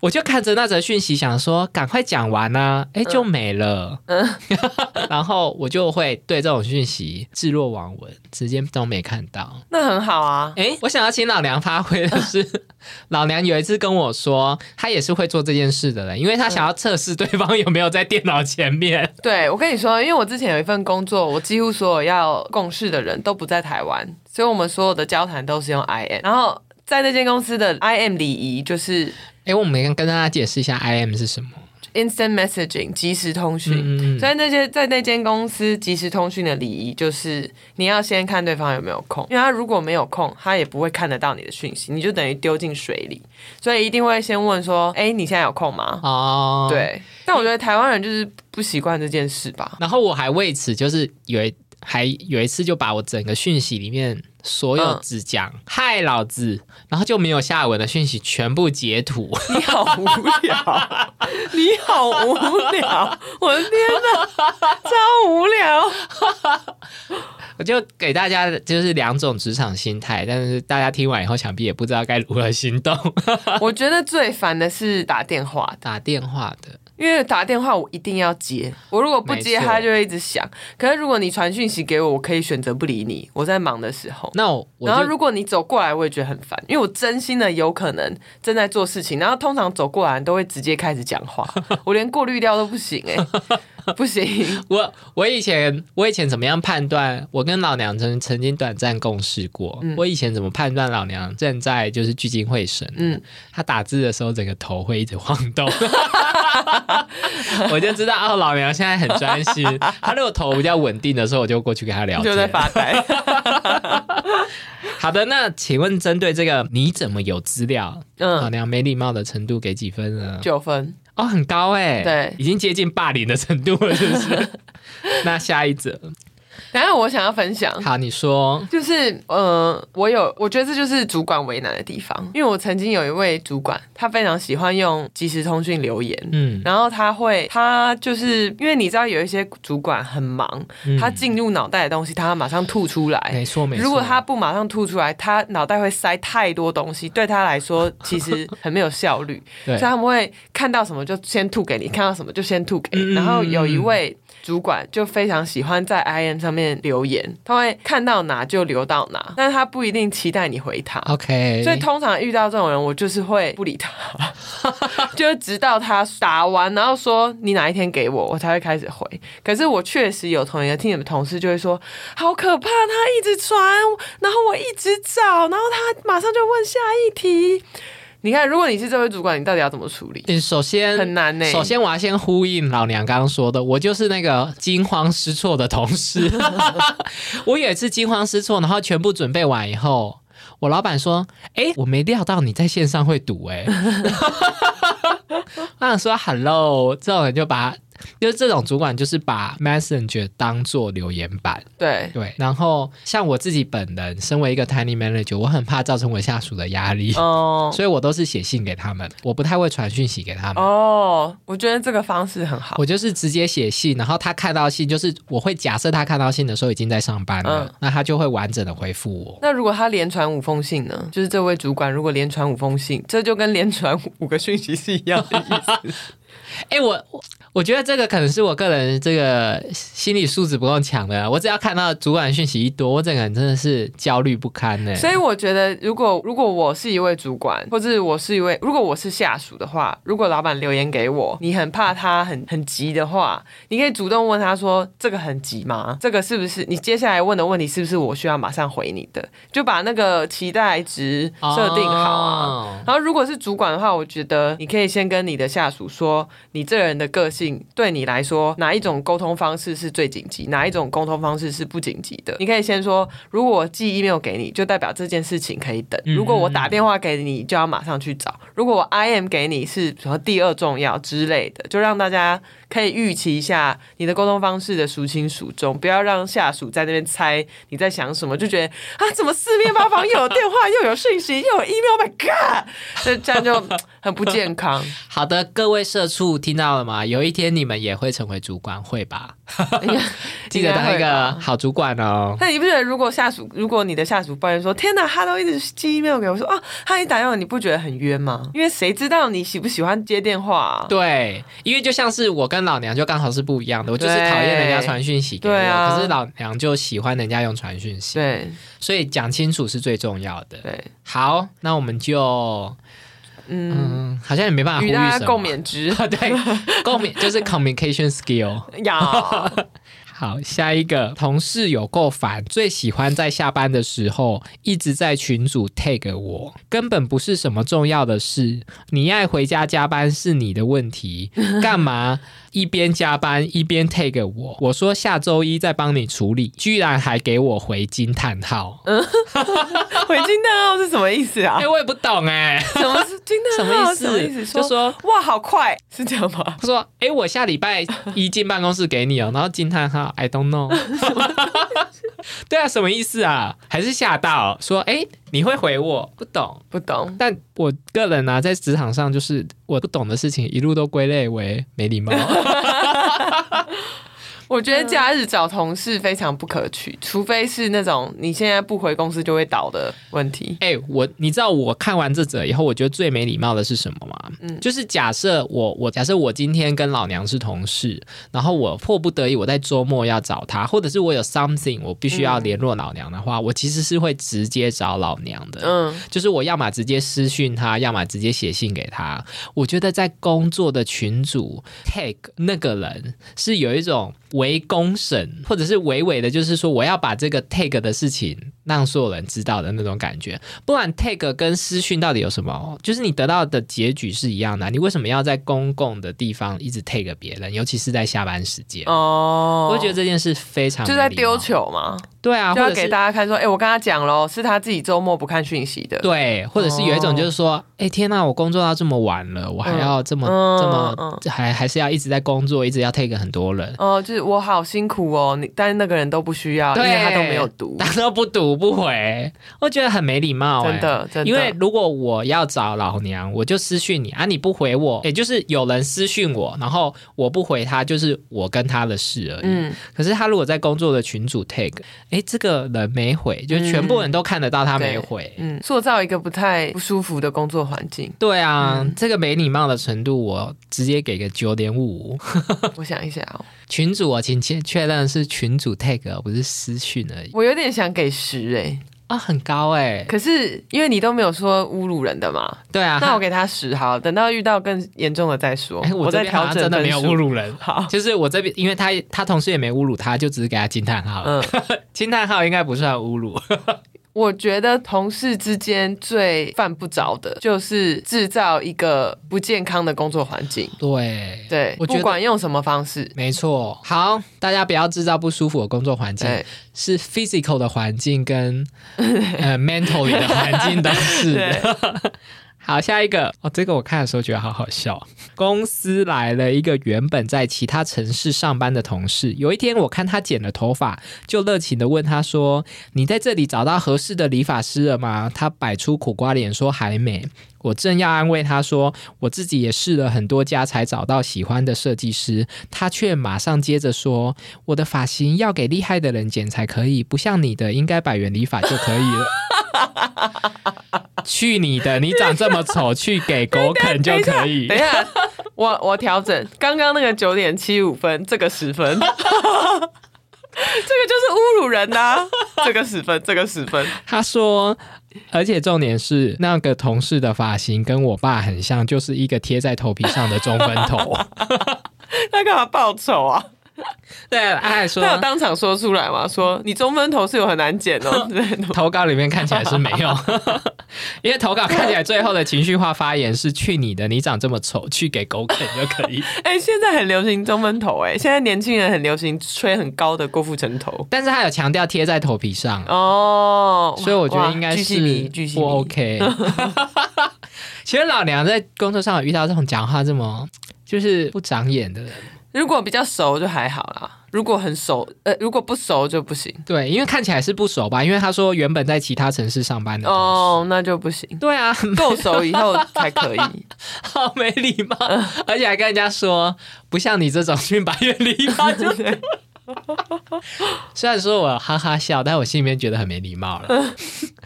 Speaker 2: 我就看着那则讯息，想说赶快讲完呢、哎，就没了。
Speaker 1: 嗯
Speaker 2: 然后我就会对这种讯息置若罔闻，直接都没看到。
Speaker 1: 那很好啊。
Speaker 2: 哎，我想要请老娘发挥的是，老娘有一次跟我说，她也是会做这件事的人，因为她想要测试对方有没有在电脑前面。
Speaker 1: 对，我跟你说，因为我之前有一份工作，我几乎所有要共事的人都不在台湾，所以我们所有的交谈都是用 IM。然后在那间公司的 IM 礼仪就是
Speaker 2: 哎，我们跟跟大家解释一下 IM 是什么。
Speaker 1: instant messaging 即时通讯。
Speaker 2: 嗯，
Speaker 1: 所以那些在那间公司即时通讯的礼仪就是你要先看对方有没有空，因为他如果没有空，他也不会看得到你的讯息，你就等于丢进水里，所以一定会先问说：“哎，你现在有空吗？”
Speaker 2: 哦，。
Speaker 1: 对，但我觉得台湾人就是不习惯这件事吧。
Speaker 2: 然后我还为此就是有一还有一次就把我整个讯息里面所有
Speaker 1: 嗯
Speaker 2: 只讲“嗨老子”，然后就没有下文的讯息全部截图。
Speaker 1: 你好无聊，你好无聊，我的天哪，超无聊。
Speaker 2: 我就给大家就是两种职场心态，但是大家听完以后，想必也不知道该如何行动。
Speaker 1: 我觉得最烦的是打电话，
Speaker 2: 打电话的，
Speaker 1: 因为打电话我一定要接，我如果不接，他就会一直响。可是如果你传讯息给我，我可以选择不理你，我在忙的时候。
Speaker 2: 那我我
Speaker 1: 然后如果你走过来，我也觉得很烦，因为我真心的有可能正在做事情，然后通常走过来都会直接开始讲话，我连过滤掉都不行哎、不行。
Speaker 2: 我我以前我以前怎么样判断？我跟老娘曾曾经短暂共事过。
Speaker 1: 嗯
Speaker 2: 我以前怎么判断老娘正在就是聚精会神？嗯
Speaker 1: 嗯，
Speaker 2: 他打字的时候，整个头会一直晃动，我就知道哦，老娘现在很专心。他如果头比较稳定的时候，我就过去跟他聊
Speaker 1: 就在
Speaker 2: 天。
Speaker 1: 发呆。
Speaker 2: 好的，那请问针对这个你怎么有资料？嗯老
Speaker 1: 嗯，
Speaker 2: 娘没礼貌的程度给几分呢？
Speaker 1: 九分。
Speaker 2: 哦，很高哎，
Speaker 1: 对
Speaker 2: 已经接近霸凌的程度了，是不是？那下一则，
Speaker 1: 然后我想要分享，
Speaker 2: 好，你说，
Speaker 1: 就是呃，我有，我觉得这就是主管为难的地方，因为我曾经有一位主管，他非常喜欢用即时通讯留言。
Speaker 2: 嗯，
Speaker 1: 然后他会，他就是因为你知道有一些主管很忙，
Speaker 2: 嗯
Speaker 1: 他进入脑袋的东西，他要马上吐出来。
Speaker 2: 没错没错。
Speaker 1: 如果他不马上吐出来，他脑袋会塞太多东西，对他来说其实很没有效率。所以他们会看到什么就先吐给你，看到什么就先吐给你。
Speaker 2: 嗯
Speaker 1: 然后有一位主管就非常喜欢在 IM 上面留言，他会看到哪就留到哪，但是他不一定期待你回他。
Speaker 2: OK，
Speaker 1: 所以通常遇到这种人，我就是会不理他，就直到他打完，然后说你哪一天给我，我才会开始回。可是我确实有同一个 team 的同事就会说，好可怕，他一直传，然后我一直找，然后他马上就问下一题。你看，如果你是这位主管，你到底要怎么处理？
Speaker 2: 你首先
Speaker 1: 很难呢、
Speaker 2: 首先，我要先呼应老娘刚刚说的，我就是那个惊慌失措的同事。我有一次惊慌失措，然后全部准备完以后，我老板说：“哎，我没料到你在线上会堵。”哎，我想说：“Hello，这种人就把。”就是这种主管，就是把 Messenger 当做留言板，
Speaker 1: 对，
Speaker 2: 对。然后像我自己本人，身为一个 Tiny Manager，我很怕造成我下属的压力，
Speaker 1: 哦、
Speaker 2: 所以我都是写信给他们，我不太会传讯息给他们。
Speaker 1: 哦，我觉得这个方式很好。
Speaker 2: 我就是直接写信，然后他看到信，就是我会假设他看到信的时候已经在上班了，
Speaker 1: 嗯
Speaker 2: 那他就会完整的回复我。
Speaker 1: 那如果他连传五封信呢？就是这位主管如果连传五封信，这就跟连传五个讯息是一样的意思。
Speaker 2: 哎、我我我觉得这个可能是我个人这个心理素质不够强的，我只要看到主管讯息一多，我整个人真的是焦虑不堪呢。
Speaker 1: 所以我觉得，如果如果我是一位主管，或者我是一位，如果我是下属的话，如果老板留言给我，你很怕他很很急的话，你可以主动问他说：“这个很急吗？这个是不是你接下来问的问题是不是我需要马上回你的？”就把那个期待值设定好啊。
Speaker 2: 哦
Speaker 1: 然后，如果是主管的话，我觉得你可以先跟你的下属说，你这人的个性对你来说，哪一种沟通方式是最紧急，哪一种沟通方式是不紧急的。你可以先说，如果我寄 email 给你，就代表这件事情可以等；
Speaker 2: 嗯
Speaker 1: 如果我打电话给你，就要马上去找；如果我 IM 给你，是什么第二重要之类的，就让大家可以预期一下你的沟通方式的孰轻孰重，不要让下属在那边猜你在想什么，就觉得啊，怎么四面八方又有电话，又有讯息，又有 email，My God，这这样就很不健康。
Speaker 2: 好的，各位社畜听到了吗？有一天你们也会成为主管，会吧？记得当一个好主管哦。
Speaker 1: 那你不觉得，如果下属，如果你的下属抱怨说：“天哪，他都一直寄 email 给我说啊，他一打电话，你不觉得很冤吗？因为谁知道你喜不喜欢接电话、啊？”
Speaker 2: 对，因为就像是我跟老娘就刚好是不一样的，我就是
Speaker 1: 对
Speaker 2: 讨厌人家传讯息给我，
Speaker 1: 对啊
Speaker 2: 可是老娘就喜欢人家用传讯息，
Speaker 1: 对
Speaker 2: 所以讲清楚是最重要的。
Speaker 1: 对，
Speaker 2: 好，那我们就
Speaker 1: 嗯，
Speaker 2: 嗯，好像也没办法呼吁什么。
Speaker 1: 与大家共勉之
Speaker 2: 对，共勉就是 communication skill。
Speaker 1: 有。
Speaker 2: 好，下一个同事有够烦，最喜欢在下班的时候一直在群组 tag 我，根本不是什么重要的事。你爱回家加班是你的问题，干嘛一边加班一边 take 我？我说下周一再帮你处理，居然还给我回惊叹号！
Speaker 1: 嗯 回惊叹号是什么意思啊
Speaker 2: 哎、？我也不懂哎、
Speaker 1: 什么是惊叹号？
Speaker 2: 什么意思
Speaker 1: 意思？
Speaker 2: 就说
Speaker 1: 哇，好快，是这样吗？
Speaker 2: 他说：“哎、我下礼拜一进办公室给你哦。”然后惊叹号，I don't know。对啊，什么意思啊？还是吓到说：“哎、你会回我？不懂。
Speaker 1: 不懂”。
Speaker 2: 但我个人呢、在职场上就是我不懂的事情，一路都归类为没礼貌。
Speaker 1: 我觉得假日找同事非常不可取，除非是那种你现在不回公司就会倒的问题。
Speaker 2: 哎、我你知道我看完这则以后，我觉得最没礼貌的是什么吗？
Speaker 1: 嗯
Speaker 2: 就是假设我我假设我今天跟老娘是同事，然后我迫不得已我在周末要找他，或者是我有 something 我必须要联络老娘的话，我其实是会直接找老娘的。
Speaker 1: 嗯，
Speaker 2: 就是我要么直接私讯他，要么直接写信给他。我觉得在工作的群组 tag 那个人是有一种围公审，或者是委委的，就是说我要把这个 tag 的事情让所有人知道的那种感觉。不然 tag 跟私讯到底有什么？就是你得到的结局是一样的啊，你为什么要在公共的地方一直 tag 别人，尤其是在下班时间？
Speaker 1: 哦，
Speaker 2: 我觉得这件事非常
Speaker 1: 就在丢球嘛，
Speaker 2: 对啊，
Speaker 1: 就要给
Speaker 2: 或者是
Speaker 1: 大家看说，哎、我跟他讲喽，是他自己周末不看讯息的。
Speaker 2: 对，或者是有一种就是说，哎、天呐，我工作到这么晚了，我还要这么、
Speaker 1: 嗯
Speaker 2: 这么、
Speaker 1: 嗯
Speaker 2: 还还是要一直在工作，一直要 take 很多人，
Speaker 1: 哦，就是我好辛苦哦，你但是那个人都不需要，因
Speaker 2: 对
Speaker 1: 为他都没有读，
Speaker 2: 他都不读不回，我觉得很没礼貌、哎
Speaker 1: 真。的真的。
Speaker 2: 因为如果我要找老娘，我就私讯你啊，你不回我，也就是有人私讯我，然后我不回他，就是我跟他的事而已。
Speaker 1: 嗯，
Speaker 2: 可是他如果在工作的群组 tag，哎，这个人没回，就是全部人都看得到他没回。
Speaker 1: 嗯，塑造一个不太不舒服的工作环境。
Speaker 2: 对啊，
Speaker 1: 嗯
Speaker 2: 这个没礼貌的程度，我直接给个九点五。
Speaker 1: 我想一下哦，
Speaker 2: 群主我请确确认是群主 tag，而不是私讯而已
Speaker 1: 我有点想给十哎、
Speaker 2: 啊、很高哎、
Speaker 1: 可是因为你都没有说侮辱人的嘛，
Speaker 2: 对啊，
Speaker 1: 那我给他十好，等到遇到更严重的再说。
Speaker 2: 哎、我这边好
Speaker 1: 再调整
Speaker 2: 真的没有侮。辱人。
Speaker 1: 好，
Speaker 2: 就是我这边，因为他他同事也没侮辱他，就只是给他惊叹号。
Speaker 1: 嗯，
Speaker 2: 惊叹号应该不算侮辱。
Speaker 1: 我觉得同事之间最犯不着的就是制造一个不健康的工作环境。
Speaker 2: 对，
Speaker 1: 对，
Speaker 2: 我
Speaker 1: 不管用什么方式，
Speaker 2: 没错。好，大家不要制造不舒服的工作环境，
Speaker 1: 对
Speaker 2: 是 physical 的环境跟呃 mental 的环境都是。
Speaker 1: 对，
Speaker 2: 好，下一个哦，这个我看的时候觉得好好笑。公司来了一个原本在其他城市上班的同事，有一天我看他剪了头发，就热情的问他说：“你在这里找到合适的理发师了吗？”他摆出苦瓜脸说：“还没。”我正要安慰他说：“我自己也试了很多家才找到喜欢的设计师。”他却马上接着说：“我的发型要给厉害的人剪才可以，不像你的应该百元理发就可以了。” 去你的！你长这么丑，去给狗啃就可以
Speaker 1: 等。一下，我我调整，刚刚那个九点七五分，这个十分，这个就是侮辱人呐、这个十分，这个十分，
Speaker 2: 他说，而且重点是那个同事的发型跟我爸很像，就是一个贴在头皮上的中分头。
Speaker 1: 他干嘛报仇啊？
Speaker 2: 对，他还说
Speaker 1: 他有当场说出来吗？说你中分头是有很难剪哦，对，
Speaker 2: 投稿里面看起来是没有，因为投稿看起来最后的情绪化发言是“去你的，你长这么丑，去给狗啃就可以。
Speaker 1: 哎、现在很流行中分头，哎，现在年轻人很流行吹很高的郭富城头”，
Speaker 2: 但是他有强调贴在头皮上，
Speaker 1: 哦，
Speaker 2: 所以我觉得
Speaker 1: 哇
Speaker 2: 应该是
Speaker 1: 巨细迷
Speaker 2: 不 OK。其实老娘在工作上有遇到这种讲话这么就是不长眼的人，
Speaker 1: 如果比较熟就还好啦。如果很熟，呃，如果不熟就不行。
Speaker 2: 对，因为看起来是不熟吧？因为他说原本在其他城市上班的。
Speaker 1: 哦，那就不行。
Speaker 2: 对啊，
Speaker 1: 够熟以后才可以。
Speaker 2: 好没礼貌，而且还跟人家说不像你这种训白远离吧，就。虽然说我哈哈笑，但我心里面觉得很没礼貌了。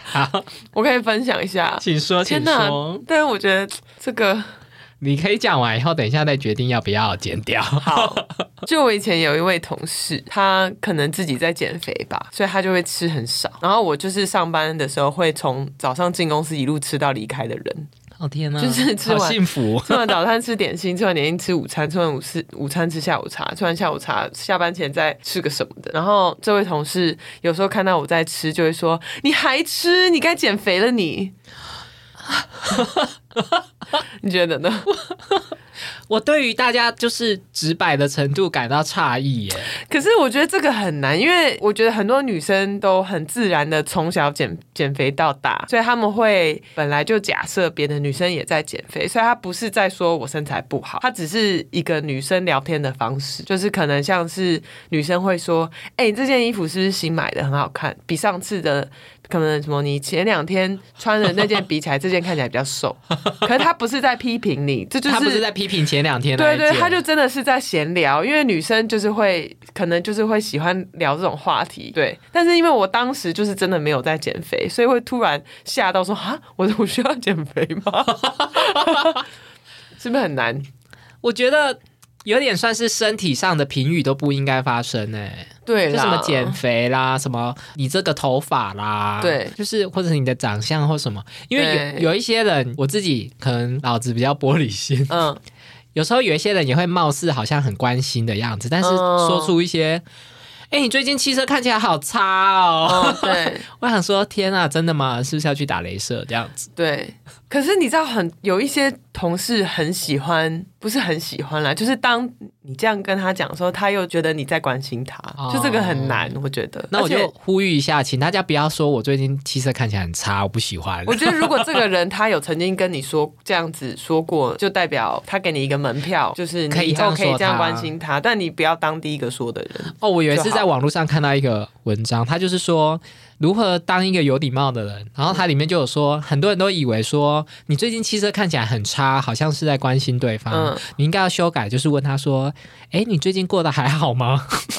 Speaker 2: 好，
Speaker 1: 我可以分享一下，
Speaker 2: 请说，请说。
Speaker 1: 但是我觉得这个。
Speaker 2: 你可以讲完以后，等一下再决定要不要剪掉。
Speaker 1: 好，就我以前有一位同事，他可能自己在减肥吧，所以他就会吃很少。然后我就是上班的时候，会从早上进公司一路吃到离开的人。
Speaker 2: 哦天哪，
Speaker 1: 就是吃完
Speaker 2: 幸福，
Speaker 1: 吃完 早餐吃点心，吃完点心吃午餐，吃完午吃午餐吃下午茶，吃完下午茶下班前再吃个什么的。然后这位同事有时候看到我在吃，就会说：“你还吃？你该减肥了你。” 你觉得呢？
Speaker 2: 我对于大家就是直白的程度感到诧异耶。
Speaker 1: 可是我觉得这个很难，因为我觉得很多女生都很自然的从小减减肥到大，所以他们会本来就假设别的女生也在减肥，所以她不是在说我身材不好，她只是一个女生聊天的方式，就是可能像是女生会说：“哎，你这件衣服是不是新买的？很好看，比上次的。”可能什么？你前两天穿的那件比起来，这件看起来比较瘦。可是他不是在批评你，这就是他
Speaker 2: 不是在批评前两天。
Speaker 1: 对对，他就真的是在闲聊，因为女生就是会，可能就是会喜欢聊这种话题。对，但是因为我当时就是真的没有在减肥，所以会突然吓到说：“啊，我我需要减肥吗？” 是不是很难？
Speaker 2: 我觉得。有点算是身体上的评语都不应该发生哎，
Speaker 1: 对，
Speaker 2: 就什么减肥啦，什么你这个头发啦，
Speaker 1: 对，
Speaker 2: 就是或者你的长相或什么，因为有有一些人，我自己可能脑子比较玻璃心，嗯，有时候有一些人也会貌似好像很关心的样子，但是说出一些。哎，你最近汽车看起来好差
Speaker 1: 哦。对，
Speaker 2: 我想说，天啊，真的吗？是不是要去打镭射？这样子？
Speaker 1: 对，可是你知道，很有一些同事很喜欢，不是很喜欢啦，就是当。你这样跟他讲的时候，他又觉得你在关心他，就这个很难，我觉得。
Speaker 2: 那我就呼吁一下，请大家不要说我最近气色看起来很差，我不喜欢。
Speaker 1: 我觉得如果这个人他有曾经跟你说这样子说过，就代表他给你一个门票，就是
Speaker 2: 可以
Speaker 1: 以后可以这样关心他，但你不要当第一个说的人。
Speaker 2: 哦，我以为是在网络上看到一个文章，他就是说。如何当一个有礼貌的人？然后它里面就有说，很多人都以为说你最近气色看起来很差，好像是在关心对方。嗯，你应该要修改，就是问他说：“哎，你最近过得还好吗？”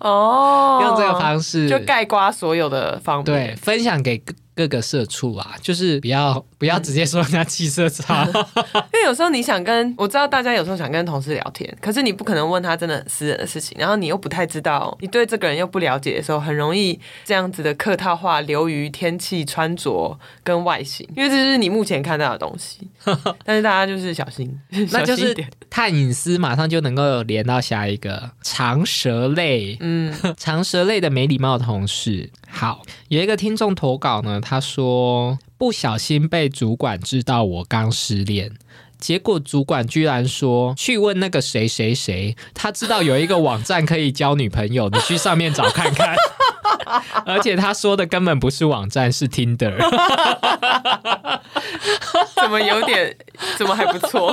Speaker 2: 哦，用这个方式
Speaker 1: 就盖刮所有的方面，
Speaker 2: 对，分享给。各个社畜啊，就是不要不要直接说人家气色差，
Speaker 1: 因为有时候你想跟我知道大家有时候想跟同事聊天，可是你不可能问他真的私人的事情，然后你又不太知道，你对这个人又不了解的时候，很容易这样子的客套话流于天气、穿着跟外形，因为这是你目前看到的东西。但是大家就是小心，
Speaker 2: 那就是探隐私，马上就能够连到下一个长舌类，嗯，长舌类的没礼貌同事。好，有一个听众投稿呢，他说不小心被主管知道我刚失恋，结果主管居然说去问那个谁谁谁，他知道有一个网站可以交女朋友，你去上面找看看。而且他说的根本不是网站，是 Tinder。
Speaker 1: 怎么有点？怎么还不错？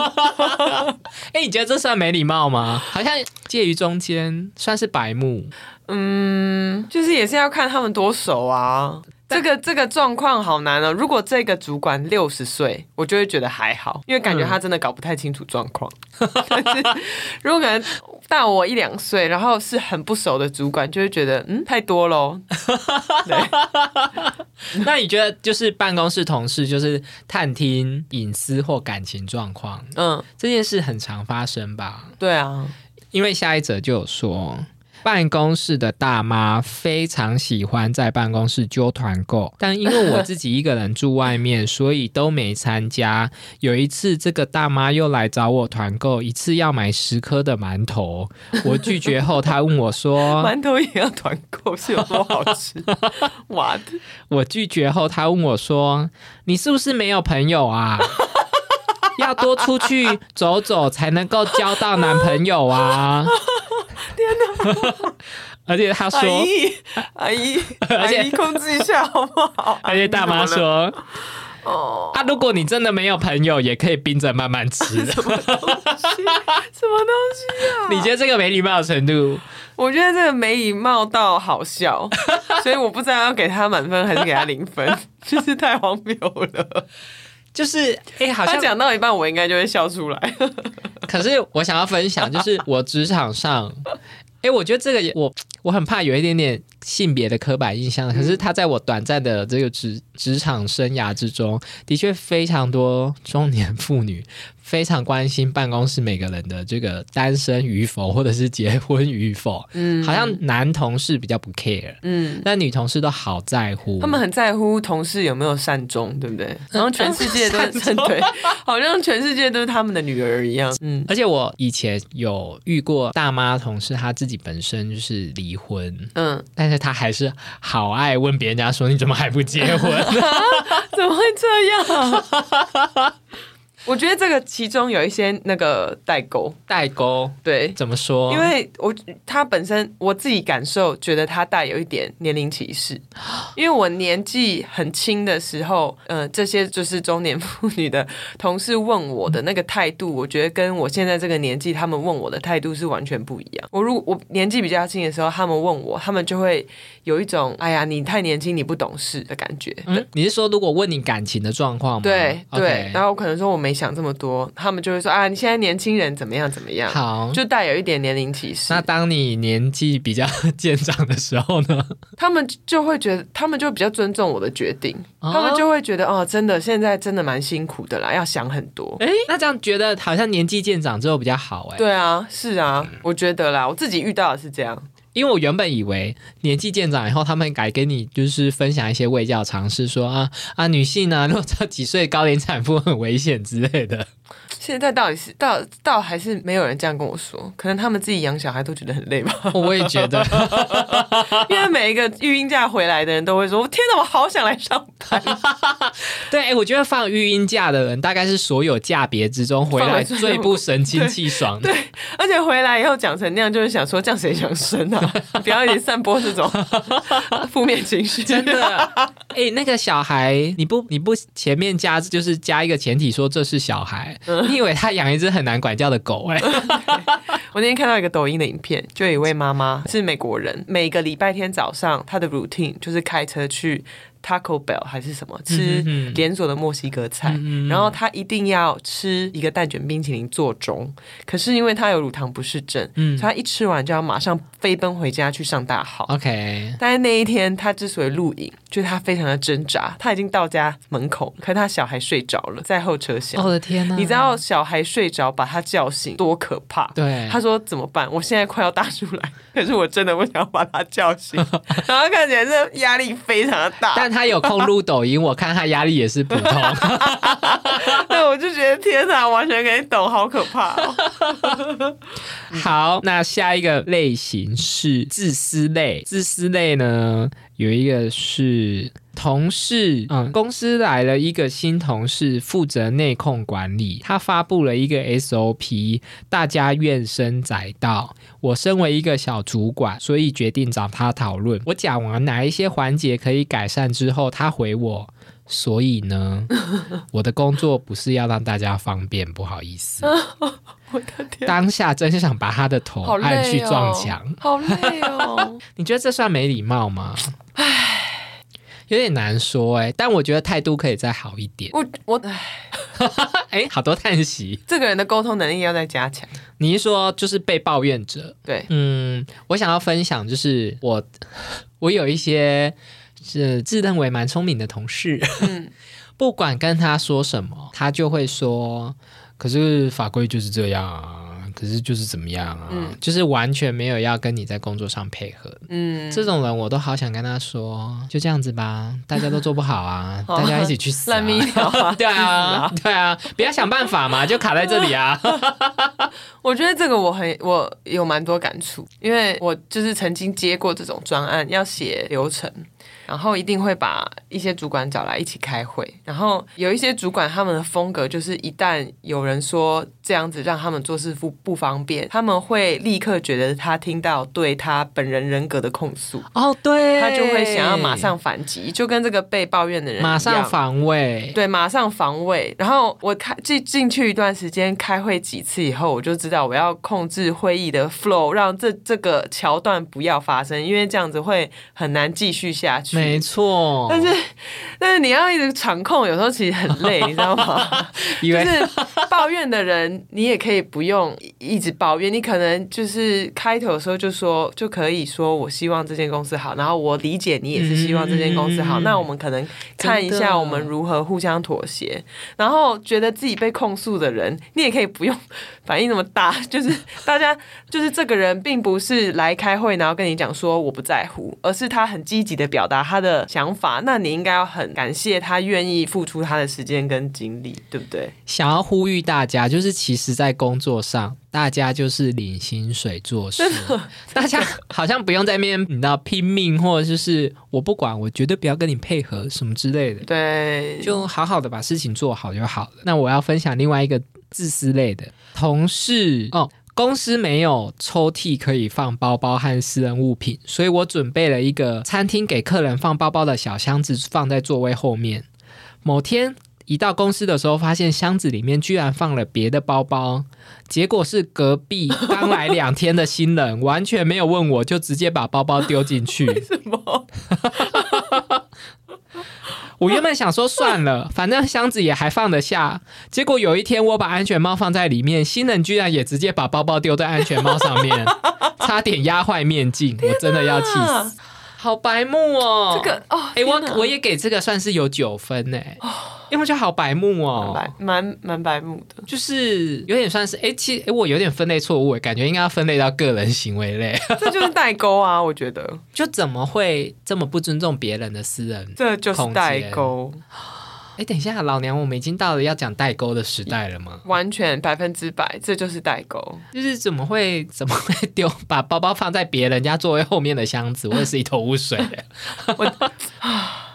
Speaker 2: 哎，你觉得这算没礼貌吗？好像介于中间，算是白目。
Speaker 1: 嗯，就是也是要看他们多熟啊。这个这个状况好难哦。如果这个主管六十岁，我就会觉得还好，因为感觉他真的搞不太清楚状况。但是如果可能大我一两岁，然后是很不熟的主管，就会觉得嗯太多喽。
Speaker 2: 那你觉得就是办公室同事就是探听隐私或感情状况，嗯，这件事很常发生吧？
Speaker 1: 对啊，
Speaker 2: 因为下一则就有说。办公室的大妈非常喜欢在办公室揪团购，但因为我自己一个人住外面，所以都没参加。有一次，这个大妈又来找我团购，一次要买十颗的馒头，我拒绝后，她问我说：“
Speaker 1: 馒头也要团购，是有多好吃？” 哇！
Speaker 2: 我拒绝后，她问我说：“你是不是没有朋友啊？要多出去走走才能够交到男朋友啊？”
Speaker 1: 天哪！
Speaker 2: 而且他说：“阿
Speaker 1: 姨，阿姨，而且控制一下好不好？”
Speaker 2: 而且大妈说：“
Speaker 1: 哦，
Speaker 2: 啊，如果你真的没有朋友，也可以冰着慢慢吃。
Speaker 1: 什么东西啊？
Speaker 2: 你觉得这个没礼貌的程度？
Speaker 1: 我觉得这个没礼貌到好笑，所以我不知道要给他满分还是给他零分，就是太荒谬了。
Speaker 2: 就是哎、好像
Speaker 1: 讲到一半，我应该就会笑出来。
Speaker 2: 可是我想要分享，就是我职场上，哎、我觉得这个也我我很怕有一点点性别的刻板印象。可是他在我短暂的这个职职场生涯之中，的确非常多中年妇女非常关心办公室每个人的这个单身与否，或者是结婚与否。
Speaker 1: 嗯
Speaker 2: 好像男同事比较不 care，
Speaker 1: 嗯，
Speaker 2: 但女同事都好在乎。
Speaker 1: 他们很在乎同事有没有善终，对不对？然后全世界都
Speaker 2: 善终
Speaker 1: 对，好像全世界都是他们的女儿一样。嗯，
Speaker 2: 而且我以前有遇过大妈同事，她自己本身就是离婚，
Speaker 1: 嗯，
Speaker 2: 但是她还是好爱问别人家说你怎么还不结婚？
Speaker 1: 怎么会这样？我觉得这个其中有一些那个代沟，
Speaker 2: 代沟
Speaker 1: 对，
Speaker 2: 怎么说？
Speaker 1: 因为我他本身我自己感受觉得他带有一点年龄歧视，因为我年纪很轻的时候，呃，这些就是中年妇女的同事问我的那个态度，我觉得跟我现在这个年纪他们问我的态度是完全不一样。我如果我年纪比较轻的时候，他们问我，他们就会有一种哎呀你太年轻，你不懂事的感觉。
Speaker 2: 嗯，你是说如果问你感情的状况吗？
Speaker 1: 对对，然后我可能说我没想这么多，他们就会说啊，你现在年轻人怎么样怎么样，
Speaker 2: 好。
Speaker 1: 就带有一点年龄歧视。
Speaker 2: 那当你年纪比较 渐长的时候呢？
Speaker 1: 他们就会觉得，他们就比较尊重我的决定，
Speaker 2: 哦
Speaker 1: 他们就会觉得哦，真的现在真的蛮辛苦的啦，要想很多。
Speaker 2: 哎，那这样觉得好像年纪渐长之后比较好哎。
Speaker 1: 对啊，是啊，我觉得啦，我自己遇到的是这样。
Speaker 2: 因为我原本以为年纪渐长以后，他们改跟你就是分享一些卫教常识，说啊啊，女性呢、如果到几岁高龄产妇很危险之类的。
Speaker 1: 现在到底是到到还是没有人这样跟我说？可能他们自己养小孩都觉得很累吧。
Speaker 2: 我也觉得，
Speaker 1: 因为每一个育婴假回来的人都会说：“天哪，我好想来上班。
Speaker 2: 对，哎我觉得放育婴假的人，大概是所有假别之中回来最不神清气爽的。”
Speaker 1: 而且回来以后讲成那样，就是想说这样谁想生啊？不要一直散播这种负面情绪。
Speaker 2: 真的，哎、那个小孩，你不你不前面加就是加一个前提说这是小孩，你以为他养一只很难管教的狗、哎，
Speaker 1: 我那天看到一个抖音的影片，就有一位妈妈是美国人，每个礼拜天早上她的 routine 就是开车去 Taco Bell 还是什么吃连锁的墨西哥菜，然后他一定要吃一个蛋卷冰淇淋做钟。可是因为他有乳糖不适症，
Speaker 2: 嗯
Speaker 1: 所以他一吃完就要马上飞奔回家去上大号。
Speaker 2: ，OK，
Speaker 1: 但是那一天，他之所以录影，就是他非常的挣扎。他已经到家门口，可是他小孩睡着了，在后车厢。
Speaker 2: 我的天哪！
Speaker 1: 你知道小孩睡着把他叫醒多可怕？
Speaker 2: 对，
Speaker 1: 他说怎么办？我现在快要大出来，可是我真的不想把他叫醒，然后看起来这压力非常的大。
Speaker 2: 但他有空录抖音，我看他压力也是普通。
Speaker 1: 对，我就觉得天哪，完全可以懂，好可怕哦。
Speaker 2: 好，那下一个类型是自私类。自私类呢，有一个是同事，嗯，公司来了一个新同事，负责内控管理。他发布了一个 SOP，大家怨声载道。我身为一个小主管，所以决定找他讨论。我讲完哪一些环节可以改善之后，他回我。所以呢，我的工作不是要让大家方便，不好意思。
Speaker 1: 我的天，
Speaker 2: 当下真是想把他的头按去
Speaker 1: 哦，
Speaker 2: 撞墙。
Speaker 1: 好累哦。
Speaker 2: 你觉得这算没礼貌吗？唉，有点难说哎、但我觉得态度可以再好一点。
Speaker 1: 我我唉
Speaker 2: 哎、好多叹息。
Speaker 1: 这个人的沟通能力要再加强。
Speaker 2: 你一说就是被抱怨者？
Speaker 1: 对，
Speaker 2: 嗯，我想要分享就是我我有一些是自认为蛮聪明的同事，
Speaker 1: 嗯，
Speaker 2: 不管跟他说什么，他就会说，可是法规就是这样啊。可是就是怎么样啊？
Speaker 1: 嗯
Speaker 2: 就是完全没有要跟你在工作上配合，
Speaker 1: 嗯，
Speaker 2: 这种人我都好想跟他说，就这样子吧，大家都做不好啊，大家一起去死、啊，
Speaker 1: 烂命一条啊
Speaker 2: 对啊，对啊，不要想办法嘛，就卡在这里啊。
Speaker 1: 我觉得这个我很我有蛮多感触，因为我就是曾经接过这种专案，要写流程，然后一定会把一些主管找来一起开会，然后有一些主管他们的风格就是一旦有人说这样子让他们做事不不方便，他们会立刻觉得他听到对他本人人格的控诉，
Speaker 2: 哦，对，
Speaker 1: 他就会想要马上反击，就跟这个被抱怨的人
Speaker 2: 马上防卫。
Speaker 1: 对，马上防卫。然后我开进进去一段时间开会几次以后，我就知道我要控制会议的 flow，让这这个桥段不要发生，因为这样子会很难继续下去。
Speaker 2: 没错，
Speaker 1: 但是但是你要一直场控，有时候其实很累，你知道吗？就是抱怨的人，你也可以不用一一直抱怨，你可能就是开头的时候就说就可以说，我希望这间公司好，然后我理解你也是希望这间公司好，
Speaker 2: 嗯。
Speaker 1: 那我们可能看一下我们如何互相妥协，然后觉得自己被控诉的人，你也可以不用反应那么大，就是大家就是这个人并不是来开会然后跟你讲说我不在乎，而是他很积极的表达他的想法，那你应该要很感谢他愿意付出他的时间跟精力，对不对？
Speaker 2: 想要呼吁大家，就是其实，在工作上，大家就是领薪水做事，大家好像不用在那边你知道拼命，或者就是我不管，我绝对不要跟你配合什么之类的，
Speaker 1: 对，
Speaker 2: 就好好的把事情做好就好了。那我要分享另外一个自私类的同事哦。公司没有抽屉可以放包包和私人物品，所以我准备了一个餐厅给客人放包包的小箱子，放在座位后面。某天一到公司的时候，发现箱子里面居然放了别的包包，结果是隔壁刚来两天的新人，完全没有问我就直接把包包丢进去。
Speaker 1: 什么？
Speaker 2: 我原本想说算了，反正箱子也还放得下。结果有一天我把安全帽放在里面，新人居然也直接把包包丢在安全帽上面，差点压坏面镜，我真的要气死，好白目哦！
Speaker 1: 这个哦，
Speaker 2: 哎、我我也给这个算是有九分呢，因为我觉得好白目哦。
Speaker 1: 白蛮蛮白目的。
Speaker 2: 就是有点算是哎，其实哎，我有点分类错误，感觉应该要分类到个人行为类。
Speaker 1: 这就是代沟啊，我觉得
Speaker 2: 就怎么会这么不尊重别人的私人？
Speaker 1: 这就是代沟，
Speaker 2: 哎，等一下，老娘，我们已经到了要讲代沟的时代了吗？
Speaker 1: 完全百分之百，这就是代沟。
Speaker 2: 就是怎么会怎么会丢 把包包放在别人家座位后面的箱子？我也是一头雾水。
Speaker 1: 我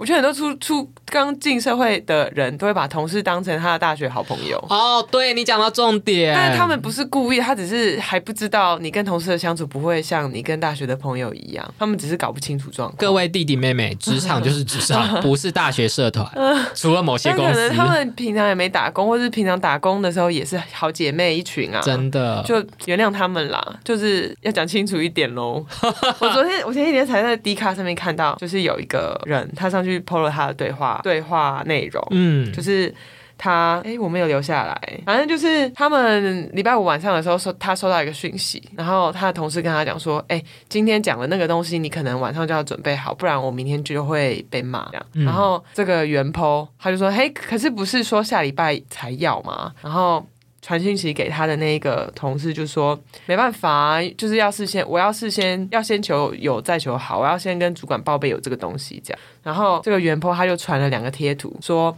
Speaker 1: 觉得很多出出刚进社会的人都会把同事当成他的大学好朋友。
Speaker 2: 哦，对你讲到重点，
Speaker 1: 但是他们不是故意，他只是还不知道你跟同事的相处不会像你跟大学的朋友一样，他们只是搞不清楚状况。
Speaker 2: 各位弟弟妹妹，职场就是职场，不是大学社团，除了某些
Speaker 1: 但可
Speaker 2: 公司
Speaker 1: 能，他们平常也没打工，或是平常打工的时候也是好姐妹一群啊。
Speaker 2: 真的
Speaker 1: 就原谅他们啦，就是要讲清楚一点喽。我昨天我前几天才在 D 卡上面看到，就是有一个人他上去 PO 了他的对话对话内容，
Speaker 2: 嗯，
Speaker 1: 就是他哎、我没有留下来，反正就是他们礼拜五晚上的时候收他收到一个讯息，然后他的同事跟他讲说，哎、今天讲的那个东西你可能晚上就要准备好，不然我明天就会被骂这样。
Speaker 2: 嗯
Speaker 1: 然后这个原 PO 他就说，嘿，可是不是说下礼拜才要吗？然后。传讯息给他的那一个同事就说没办法，就是要事先，我要事先要先求有再求好，我要先跟主管报备有这个东西这样。然后这个原 po 他就传了两个贴图，说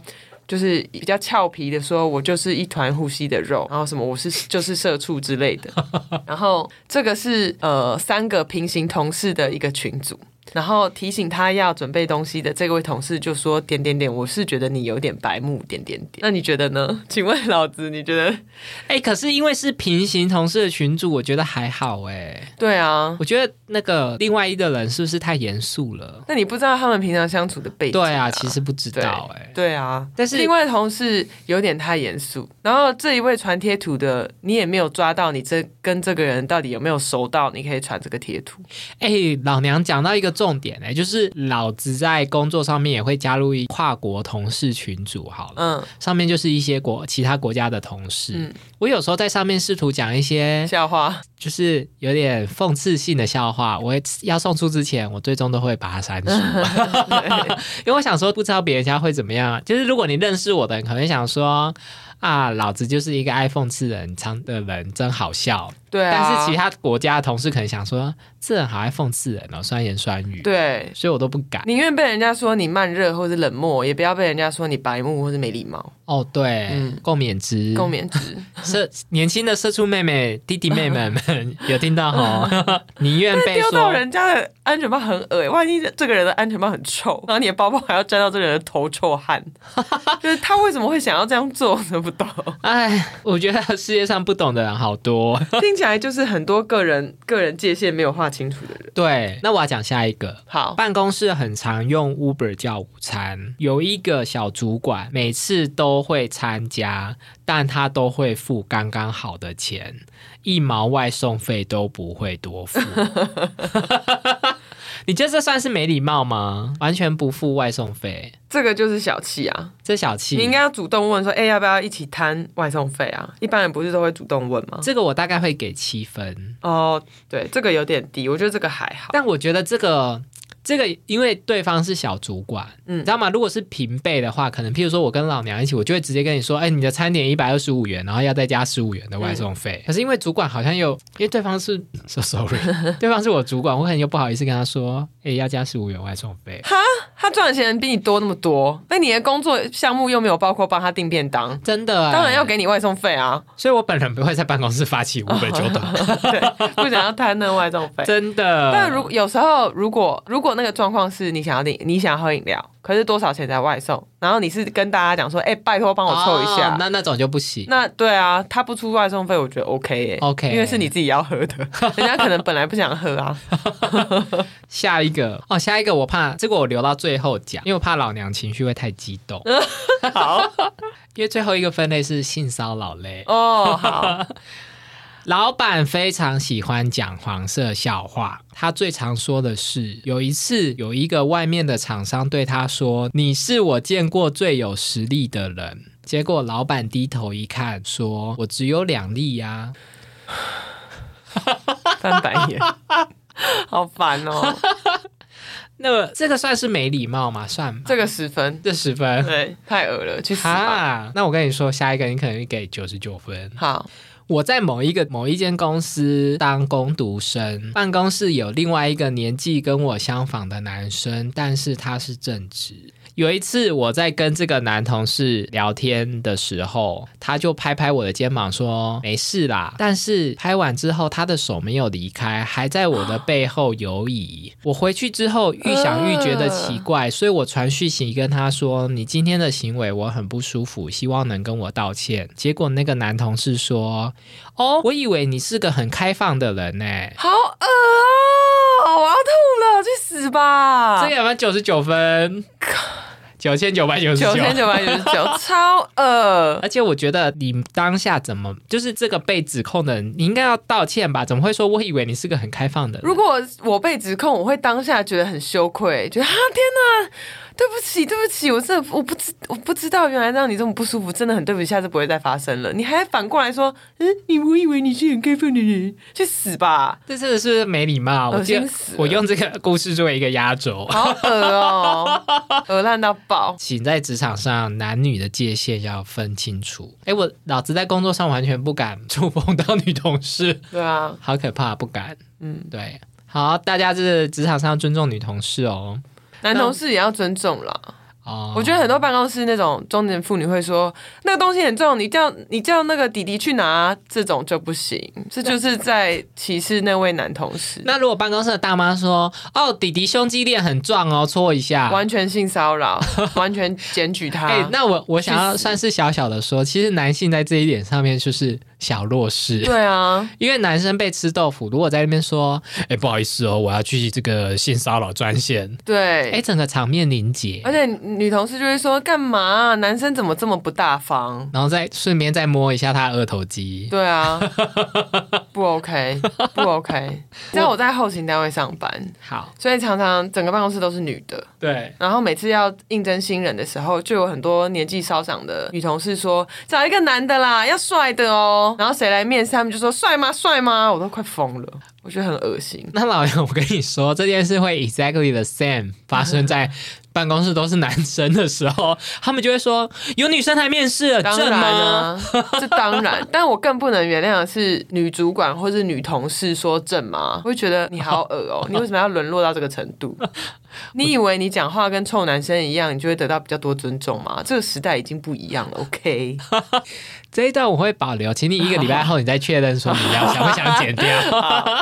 Speaker 1: 就是比较俏皮的说，我就是一团呼吸的肉，然后什么我是 就是社畜之类的。然后这个是呃三个平行同事的一个群组。然后提醒他要准备东西的这位同事就说：“点点点，我是觉得你有点白目，点点点。那你觉得呢？请问老子，你觉得？
Speaker 2: 哎、可是因为是平行同事的群主，我觉得还好哎。
Speaker 1: 对啊，
Speaker 2: 我觉得那个另外一个人是不是太严肃了？
Speaker 1: 那你不知道他们平常相处的背景、
Speaker 2: 对啊，其实不知道哎。
Speaker 1: 对啊，
Speaker 2: 但是
Speaker 1: 另外同事有点太严肃，然后这一位传贴图的，你也没有抓到你这跟这个人到底有没有熟到，你可以传这个贴图。
Speaker 2: 哎、老娘讲到一个重点呢、就是老子在工作上面也会加入一跨国同事群组，好了，
Speaker 1: 嗯，
Speaker 2: 上面就是一些国其他国家的同事。
Speaker 1: 嗯
Speaker 2: 我有时候在上面试图讲一些
Speaker 1: 笑话，
Speaker 2: 就是有点讽刺性的笑话，我会要送出之前，我最终都会把它删除，因为我想说不知道别人家会怎么样。就是如果你认识我的人，可能想说啊，老子就是一个爱讽刺人常的人，真好笑。
Speaker 1: 对啊，
Speaker 2: 但是其他国家的同事可能想说，这人好爱讽刺人哦，酸言酸语，，
Speaker 1: 对。
Speaker 2: 所以我都不敢。
Speaker 1: 宁愿被人家说你慢热或者冷漠，也不要被人家说你白目或者没礼貌。
Speaker 2: 哦，对，
Speaker 1: 嗯
Speaker 2: 共勉之，
Speaker 1: 共勉之。
Speaker 2: 社年轻的社畜妹妹、弟弟妹妹们有听到哈？宁愿被
Speaker 1: 丢到
Speaker 2: 说
Speaker 1: 人家的安全帽很恶欸万一这个人的安全帽很臭，然后你的包包还要沾到这个人的头臭汗，就是他为什么会想要这样做，我都不懂。
Speaker 2: 哎，我觉得世界上不懂的人好多。
Speaker 1: 听起来就是很多个人个人界限没有划清楚的人。
Speaker 2: 对，那我要讲下一个。
Speaker 1: 好，
Speaker 2: 办公室很常用 Uber 叫午餐，有一个小主管每次都会参加，但他都会付刚刚好的钱，一毛外送费都不会多付。你觉得这算是没礼貌吗？完全不付外送费，
Speaker 1: 这个就是小气啊！
Speaker 2: 这小气，
Speaker 1: 你应该要主动问说，哎、要不要一起摊外送费啊？一般人不是都会主动问吗？
Speaker 2: 这个我大概会给七分，
Speaker 1: 哦，对，这个有点低，我觉得这个还好。
Speaker 2: 但我觉得这个。这个因为对方是小主管，
Speaker 1: 嗯
Speaker 2: 你知道吗？如果是平辈的话，可能譬如说我跟老娘一起，我就会直接跟你说，哎，你的餐点一百二十五元，然后要再加十五元的外送费。可是因为主管好像又因为对方是，so sorry，对方是我主管，我可能又不好意思跟他说，哎，要加十五元外送费。
Speaker 1: 哈他赚的钱比你多那么多，那你的工作项目又没有包括帮他订便当，
Speaker 2: 真的、哎
Speaker 1: 当然要，给你外送费啊！
Speaker 2: 所以我本人不会在办公室发起五百九等，
Speaker 1: 对，不想要摊那外送费。
Speaker 2: 真的。
Speaker 1: 但如有时候，如果如果那个状况是你想要你，你想要喝饮料，可是多少钱在外送，然后你是跟大家讲说，哎、拜托帮我凑一下。
Speaker 2: 哦那那种就不行。
Speaker 1: 那对啊，他不出外送费，我觉得 OK 耶、
Speaker 2: OK
Speaker 1: 因为是你自己要喝的，人家可能本来不想喝啊。
Speaker 2: 下一个哦，下一个我怕这个我留到最后讲，因为我怕老娘情绪会太激动。
Speaker 1: 好
Speaker 2: 因为最后一个分类是性骚扰类，
Speaker 1: 哦，好，
Speaker 2: 老板非常喜欢讲黄色笑话。他最常说的是，有一次有一个外面的厂商对他说：“你是我见过最有实力的人。”结果老板低头一看，说：“我只有两粒呀、
Speaker 1: 翻白眼，好烦哦。
Speaker 2: 那么这个算是没礼貌吗？算吧，
Speaker 1: 这个十分，
Speaker 2: 这十分。
Speaker 1: 对，太恶了，去死吧。
Speaker 2: 那我跟你说，下一个你可能会给九十九分。
Speaker 1: 好，
Speaker 2: 我在某一个某一间公司当工读生，办公室有另外一个年纪跟我相仿的男生，但是他是正职。有一次我在跟这个男同事聊天的时候，他就拍拍我的肩膀说：“没事啦。”但是拍完之后，他的手没有离开，还在我的背后游移。我回去之后愈想愈觉得奇怪，所以我传讯息跟他说：“你今天的行为我很不舒服，希望能跟我道歉。”结果那个男同事说：“哦，我以为你是个很开放的人呢。”
Speaker 1: 好恶哦，我要吐了，去死吧！
Speaker 2: 这个有没有九十九分？九千九百九十九
Speaker 1: 九。千九百九十九，超恶。
Speaker 2: 而且我觉得你当下怎么就是这个被指控的人，你应该要道歉吧？怎么会说我以为你是个很开放的人？
Speaker 1: 如果我被指控，我会当下觉得很羞愧，觉得啊天哪，对不起，对不起，我真的我不知我不知道，原来让你这么不舒服，真的很对不起，下次不会再发生了。你还反过来说，嗯，你我以为你是很开放的人，去死吧！
Speaker 2: 这真的是没礼貌。我
Speaker 1: 恶心死
Speaker 2: 我用这个故事作为一个压轴。
Speaker 1: 好恶哦，恶烂到爆。
Speaker 2: 请在职场上男女的界限要分清楚。哎，我老子在工作上完全不敢触碰到女同事，
Speaker 1: 对啊，
Speaker 2: 好可怕，不敢。
Speaker 1: 嗯，
Speaker 2: 对，好，大家是职场上尊重女同事哦。
Speaker 1: 男同事也要尊重啦。
Speaker 2: 哦，
Speaker 1: 我觉得很多办公室那种中年妇女会说，那个东西很重，你叫你叫那个弟弟去拿，这种就不行，这就是在歧视那位男同事。
Speaker 2: 那如果办公室的大妈说：“哦，弟弟胸肌链很壮哦，搓一下。”
Speaker 1: 完全性骚扰，完全检举他。
Speaker 2: 哎、那我我想要算是小小的说，其实男性在这一点上面就是小弱势，
Speaker 1: 对啊，
Speaker 2: 因为男生被吃豆腐，如果在那边说：“哎、不好意思哦，我要去这个性骚扰专线。”
Speaker 1: 对，
Speaker 2: 哎，整个场面凝结，
Speaker 1: 而且女同事就会说干嘛、男生怎么这么不大方？
Speaker 2: 然后再顺便再摸一下他的额头肌。
Speaker 1: 对啊，不 OK，不 OK。这样我在后勤单位上班，
Speaker 2: 好，
Speaker 1: 所以常常整个办公室都是女的。
Speaker 2: 对，
Speaker 1: 然后每次要应征新人的时候，就有很多年纪稍长的女同事说找一个男的啦，要帅的哦。然后谁来面试，他们就说帅吗？帅吗？我都快疯了，我觉得很恶心。
Speaker 2: 那老杨，我跟你说，这件事会 exactly the same 发生在办公室都是男生的时候，他们就会说有女生来面试了，
Speaker 1: 当然
Speaker 2: 正吗？
Speaker 1: 啊，这当然，但我更不能原谅的是女主管或是女同事说正吗？我会觉得你好恶哦、你为什么要沦落到这个程度？你以为你讲话跟臭男生一样，你就会得到比较多尊重吗？这个时代已经不一样了，OK？
Speaker 2: 这一段我会保留，请你一个礼拜后你再确认说你要想不想剪掉。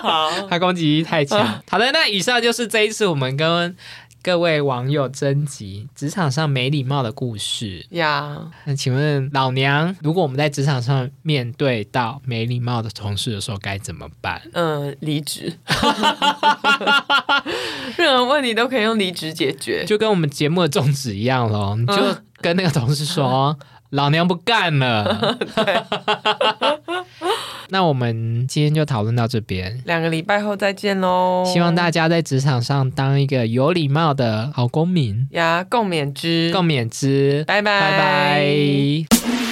Speaker 1: 好，
Speaker 2: 他攻击力太强。好的，那以上就是这一次我们跟各位网友征集职场上没礼貌的故事。
Speaker 1: 呀，
Speaker 2: 那请问老娘，如果我们在职场上面对到没礼貌的同事的时候，该怎么办？
Speaker 1: 嗯，离职，任何问题都可以用离职解决。
Speaker 2: 就跟我们节目的宗旨一样咯，你就跟那个同事说：“老娘不干了。” 那我们今天就讨论到这边，
Speaker 1: 两个礼拜后再见喽！
Speaker 2: 希望大家在职场上当一个有礼貌的好公民。
Speaker 1: 呀，共勉之，
Speaker 2: 共勉之，
Speaker 1: 拜拜
Speaker 2: 拜拜。